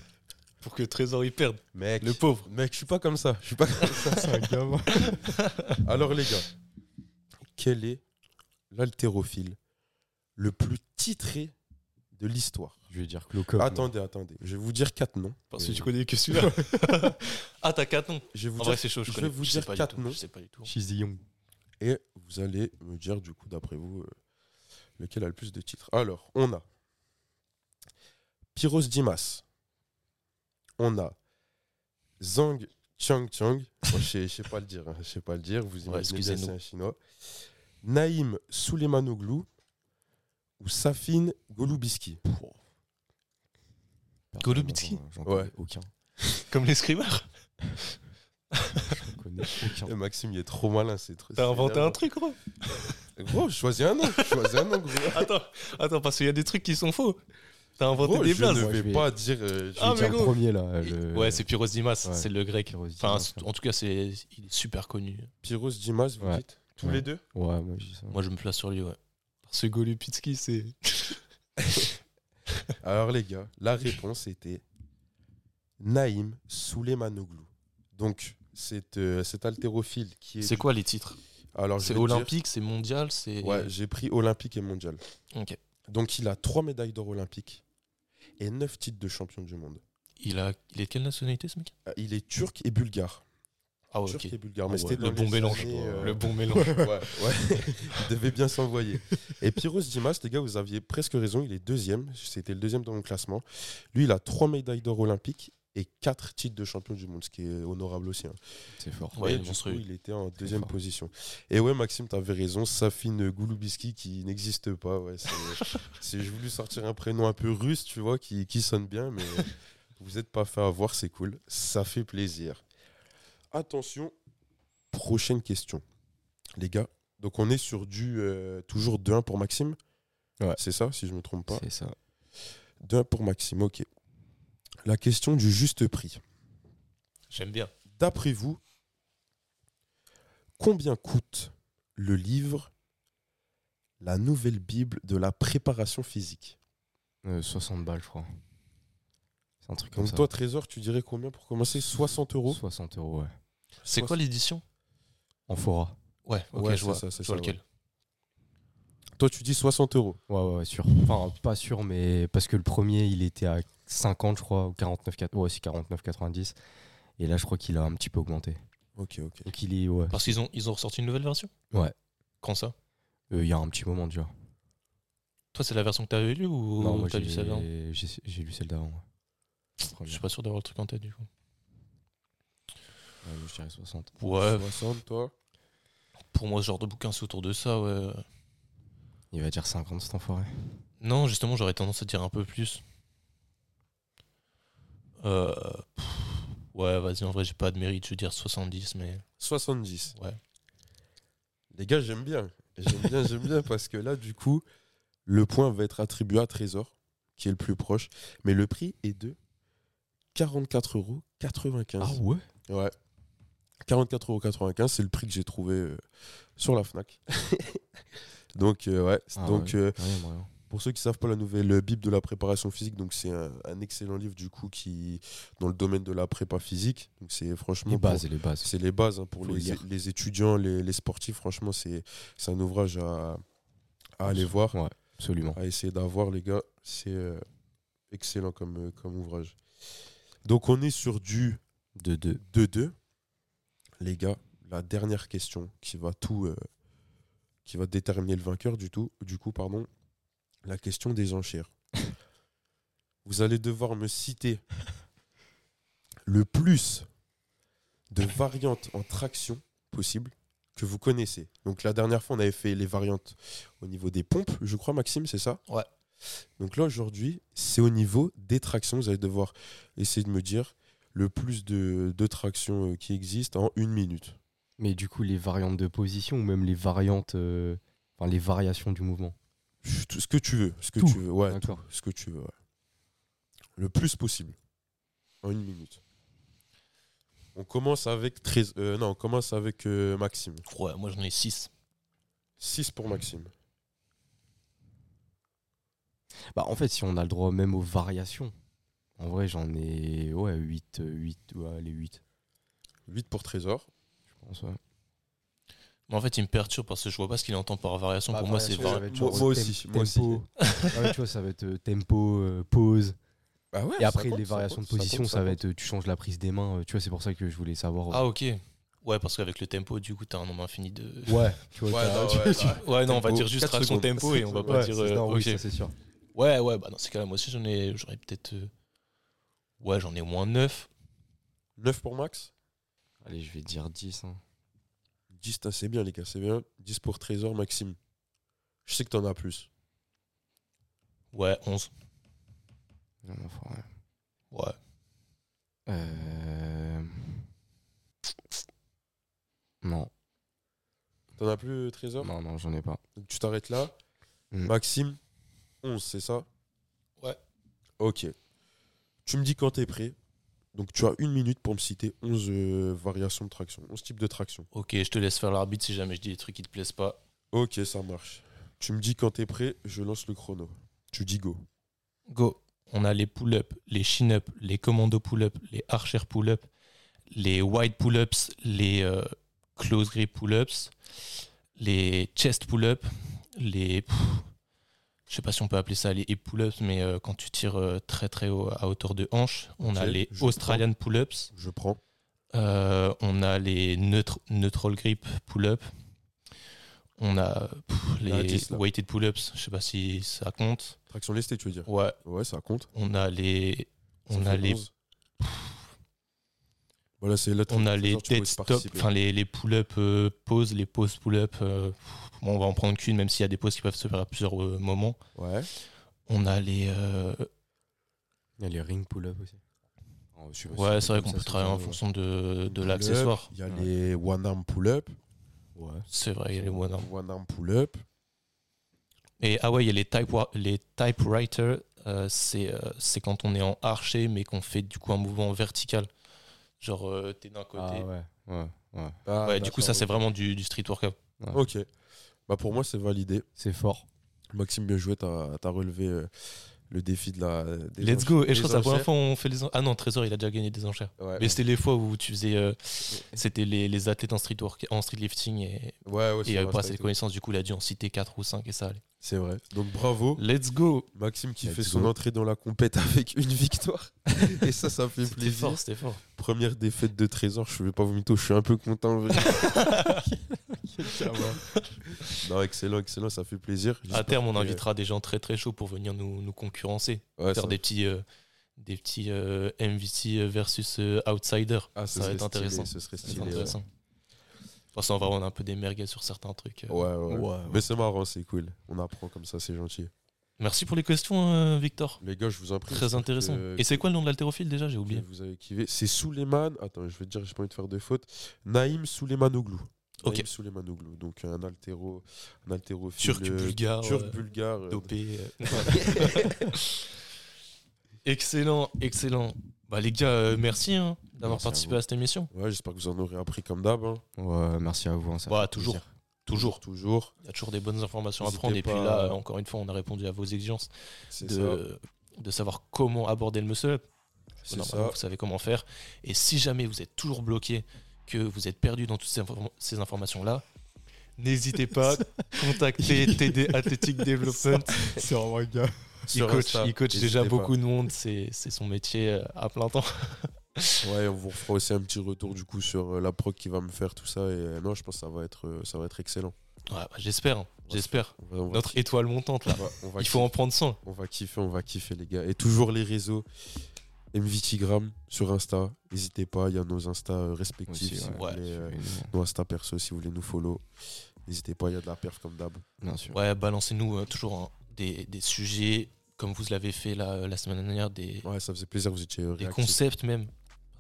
pour que Trésor y perde. Mec, le pauvre. Mec, je suis pas comme ça. Je suis pas comme ça, (laughs) c'est un gamin. (laughs) Alors les gars, quel est l'haltérophile le plus titré de l'histoire? Je vais dire Clocop. Attendez, attendez. Je vais vous dire quatre noms. Parce que tu connais que celui-là. (laughs) ah, t'as quatre noms. Je vais vous en dire, vrai, chaud. Je, je vais vous dire quatre noms. Je sais pas du tout. Et vous allez me dire, du coup, d'après vous, euh, lequel a le plus de titres. Alors, on a Pyros Dimas. On a Zhang Chang Chang. je, ne sais pas le dire. Hein. Je sais pas le dire. Vous imaginez ouais, c'est un chinois. Naïm Souleymanoglou ou Safine Golubiski Golubiski Ouais. Aucun. Comme l'escrimeur (laughs) Je Maxime, il est trop malin. c'est trop. T'as inventé un truc, gros Gros, choisis un nom. Choisis un nom, gros. (laughs) Attends, attends parce qu'il y a des trucs qui sont faux. T'as inventé des blagues. Je ne vais, pas dire. Euh, ah, mais le premier là. Ouais, c'est Pyros Dimas, c'est le grec. enfin, en tout cas, c'est il est super connu. Pyros Dimas, vous dites Tous les deux Ouais, moi je dis ça. Moi je me place sur lui, ouais. Ce Golupitsky, c'est. (laughs) Alors, les gars, la réponse était Naïm Souleymanoglou. Donc, c'est euh, cet haltérophile qui est. C'est quoi les titres? Alors, C'est olympique, c'est mondial, c'est. Ouais, j'ai pris olympique et mondial. Ok. Donc, il a trois médailles d'or olympiques et neuf titres de champion du monde. Il, a... il est de quelle nationalité, ce mec? Euh, Il est turc et bulgare. Ah ouais, ok. bulgare. mais c'était le bon mélange. Euh, le bon (laughs) mélange. ouais, ouais. il devait bien s'envoyer. Et Pyros Dimas, les gars, vous aviez presque raison. Il est deuxième. C'était le deuxième dans mon classement. Lui, il a trois médailles d'or olympiques et quatre titres de champion du monde, ce qui est honorable aussi. Hein. C'est fort. Ouais, du coup, il était en deuxième position. Et ouais, Maxime, tu avais raison. Safine Gouloubiski qui n'existe pas. Ouais, (laughs) c'est, j'ai voulu sortir un prénom un peu russe, tu vois, qui, qui sonne bien, mais (laughs) vous n'êtes pas fait avoir, c'est cool. Ça fait plaisir. Attention, prochaine question. Les gars, donc on est sur du euh, toujours 2-1 pour Maxime? Ouais. C'est ça, si je ne me trompe pas? C'est ça. 2-1 pour Maxime, ok. La question du juste prix. J'aime bien. D'après vous, combien coûte le livre La nouvelle Bible de la préparation physique? 60 euh, balles, je crois. C'est un truc comme Donc toi, Trésor, tu dirais combien pour commencer? 60 euros? 60 euros, ouais. C'est quoi l'édition? Amphora. Ouais, ok, ouais, je vois, ça, je lequel. Toi, tu dis 60 euros Ouais, ouais, sûr. Enfin, pas sûr, mais parce que le premier, il était à 50, je crois, ou 49, ouais, c'est 49,90. Et là, je crois qu'il a un petit peu augmenté. Ok, ok. Donc il est, ouais. Parce qu'ils ont, ils ont ressorti une nouvelle version? Ouais. Quand ça? Euh, Il y a un petit moment déjà. Toi, c'est la version que t'avais lu ou non, moi, lu celle d'avant? J'ai lu celle d'avant. Je suis pas sûr d'avoir le truc en tête du coup. Ouais, je dirais 60. Ouais. 60, toi? Pour moi, ce genre de bouquin, c'est autour de ça, ouais. Il va dire 50, cet enfoiré. Non, justement, j'aurais tendance à dire un peu plus. Euh, ouais, vas-y, en vrai, j'ai pas de mérite, je veux dire 70, mais. 70 Ouais. Les gars, j'aime bien. J'aime bien, j'aime bien parce que là, du coup, le point va être attribué à Trésor, qui est le plus proche. Mais le prix est de 44,95 euros. Ah ouais? Ouais. 44,95 euros, c'est le prix que j'ai trouvé euh, sur la Fnac. (laughs) donc, euh, ouais. Ah donc, ouais, euh, rien, rien. pour ceux qui savent pas la nouvelle Bible de la préparation physique, donc c'est un, un excellent livre du coup qui dans le domaine de la prépa physique. Donc c'est franchement Les pour- bases et les bases. c'est les bases hein, pour les, les étudiants, les, les sportifs. Franchement, c'est un ouvrage à, à aller voir, absolument. à essayer d'avoir, les gars. C'est euh, excellent comme, euh, comme ouvrage. Donc, on est sur du De deux. 2-2. Les gars, la dernière question qui va tout. Qui va déterminer le vainqueur du, tout, du coup, pardon. La question des enchères. (laughs) Vous allez devoir me citer le plus de variantes en traction possible que vous connaissez. Donc la dernière fois, on avait fait les variantes au niveau des pompes, je crois, Maxime, c'est ça? Ouais. Donc là, aujourd'hui, c'est au niveau des tractions. Vous allez devoir essayer de me dire le plus de, de tractions euh, qui existent en une minute. Mais du coup, les variantes de position ou même les variantes. euh, Enfin, les variations du mouvement. Tout- Ce que tu veux. Ce que Tout. tu veux. Ouais, tout. Ce que tu veux, ouais. Le plus possible. En une minute. On commence avec 13, euh, non, on commence avec euh, Maxime. Ouais, moi j'en ai 6. 6 pour Maxime. Bah, en fait, si on a le droit même aux variations, en vrai, j'en ai. Ouais, 8. 8 ouais, les 8, 8 pour Trésor. Pense. Ouais. En fait, il me perturbe parce que je vois pas ce qu'il entend par variation. Bah, Pour moi, c'est var- va être Moi- aussi, moi aussi. tempo. (laughs) Ah ouais, tu vois, ça va être euh, tempo, euh, pause. Ah ouais, Et après, les variations de position, ça, va être euh, Tu changes la prise des mains. euh, Tu vois, c'est pour ça que je voulais savoir. euh, Ah, ok. Ouais, parce qu'avec le tempo, du coup, t'as un nombre infini de. (laughs) Ouais, tu vois. Ouais, non, tu- ouais, tu- ouais. Ouais, non, on va dire juste secondes. tempo et on va (laughs) pas Ouais, dire. c'est euh, oui, sûr. Ouais, ouais, bah dans ces cas-là, moi aussi, j'en ai, j'en ai peut-être. euh, Ouais, j'en ai au moins 9. 9 pour Max? Allez, je vais dire 10. hein. 10, t'as- c'est bien, les gars, c'est bien. 10 pour Trésor, Maxime. Je sais que t'en as plus. Ouais, 11. Non, enfin, ouais. Ouais. Euh... Non, T'en as plus, Trésor? Non, non, j'en ai pas. Donc tu t'arrêtes là. Mm. Maxime, 11, c'est ça? Ouais. Ok. Tu me dis quand t'es prêt. Donc tu as une minute pour me citer 11 euh, variations de traction, 11 types de traction. Ok, je te laisse faire l'arbitre si jamais je dis des trucs qui te plaisent pas. Ok, ça marche. Tu me dis quand t'es prêt, je lance le chrono. Tu dis go. Go. On a les pull-up, les chin-up, les commando pull-up, les archer pull-up, les wide pull-ups, les euh, close grip pull-ups, les chest pull-up, les. pff, je sais pas si on peut appeler ça les hip pull-ups, mais euh, quand tu tires euh, très très haut à hauteur de hanche, on a les Australian pull-ups, Je prends. euh, on a les neutr- neutral grip pull-up, on a pff, les 10, là. weighted pull-ups, je sais pas si ça compte. Traction lestée, tu veux dire Ouais, Ouais, ça compte. on a les Ça on a les 11. Voilà, c'est là. on a les dead stop enfin les, les pull-up euh, pause les pauses pull-up euh, bon, on va en prendre qu'une même s'il y a des pauses qui peuvent se faire à plusieurs euh, moments Ouais. on a les euh, Il y a les ring pull-up aussi. Oh, ouais on c'est vrai qu'on ça, peut travailler en fonction de, de l'accessoire Il y a Ouais. les one arm pull-up. Ouais. c'est vrai il y a les one arm. One arm pull-up. et ah ouais il y a les type les typewriter euh, c'est euh, c'est quand on est en archer mais qu'on fait du coup un mouvement vertical genre euh, t'es d'un côté Ah ouais, ouais, ouais. Ah, ouais du coup ça c'est vraiment du, du street workout Ok. Bah pour moi, c'est validé. C'est fort. Maxime, bien joué. T'as as relevé euh, le défi de la. des let's go et des je crois que c'est la première fois où on fait les en- ah non Trésor il a déjà gagné des enchères Ouais, Mais c'était les fois où tu faisais. euh, c'était les, les athlètes en street, work, en street lifting et ouais, ouais, et pas assez de connaissances. Du coup, il a dû en citer 4 ou 5 et ça allait. C'est vrai. Donc bravo. Let's go! Maxime qui Let's fait son go. entrée dans la compète (laughs) avec une victoire. Et ça, ça fait C'était plaisir. fort, c'était fort. Première défaite de Trésor, je vais pas vous mytho, je suis un peu content. (laughs) (laughs) non, excellent, excellent, ça fait plaisir. À terme, on que- invitera des gens très très chauds pour venir nous, nous concurrencer. Ouais, faire ça- des petits, euh, des petits euh, MVC versus euh, Outsider. Ah, ça va serait être stylé, intéressant. Ce serait stylé. Pour ça, on avoir un peu des merguez sur certains trucs. euh. Ouais, ouais. Ouais, ouais. Mais c'est marrant, c'est cool. On apprend comme ça, c'est gentil. Merci pour les questions, euh, Victor. Les gars, je vous en prie. Très intéressant. que- Et c'est quoi le nom de l'haltérophile déjà? J'ai oublié. Vous avez kiffé. C'est Souleymane. Attends, je vais te dire, j'ai pas envie de faire de faute. Naïm Souleymanoglou. Ok. Souleymanoglou, donc un altéro, un altéro turc bulgare, turc bulgare, dopé. (laughs) (laughs) excellent, excellent. Bah les gars, merci hein, d'avoir participé à, cette émission. Ouais, j'espère que vous en aurez appris comme d'hab. Hein. Ouais, merci à vous. Hein, bah, toujours. Toujours. Toujours. Il y a toujours des bonnes informations à prendre. Et puis là, encore une fois, on a répondu à vos exigences de, de savoir comment aborder le muscle Vous savez comment faire. Et si jamais vous êtes toujours bloqué, que vous êtes perdu dans toutes ces, informations-là, n'hésitez pas, (laughs) contacter TD Athletic (laughs) Development. C'est vraiment un gars. Il coach, il coach déjà beaucoup de monde, c'est son métier euh, à plein temps. Ouais, on vous fera aussi un petit retour du coup sur euh, la proc qui va me faire tout ça. Et euh, non, je pense que ça va être, ça va être excellent. Ouais, bah, j'espère, j'espère. Notre étoile montante là. On va, il faut en prendre soin. On va kiffer, on va kiffer les gars. Et toujours les réseaux. MVTgram sur Insta, n'hésitez pas, il y a nos Insta respectifs. nos Insta perso si vous voulez nous follow. N'hésitez pas, il y a de la perf comme d'hab. Ouais, balancez-nous toujours hein, des, des, sujets comme vous l'avez fait la, la semaine dernière, des, ouais, ça faisait plaisir, vous étiez des concepts même.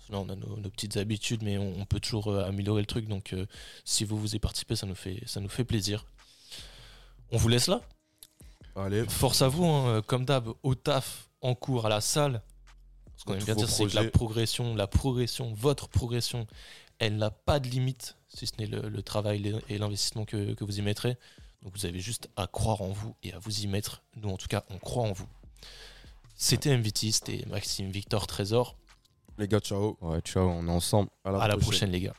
Là, on a nos, petites habitudes, mais on, peut toujours euh, améliorer le truc. Donc, euh, si vous vous y participez, ça nous fait, ça nous fait plaisir. On vous laisse là? Allez. Force à vous, hein, comme d'hab, au taf, en cours, à la salle. Ce qu'on aime bien dire, c'est que la progression, la progression, votre progression, elle n'a pas de limite, si ce n'est le, travail et l'investissement que, que vous y mettrez. Donc vous avez juste à croire en vous et à vous y mettre. Nous, en tout cas, on croit en vous. C'était MVT, c'était Maxime Victor Trésor. Les gars, ciao. Ouais, ciao, on est ensemble. À la, prochaine les gars.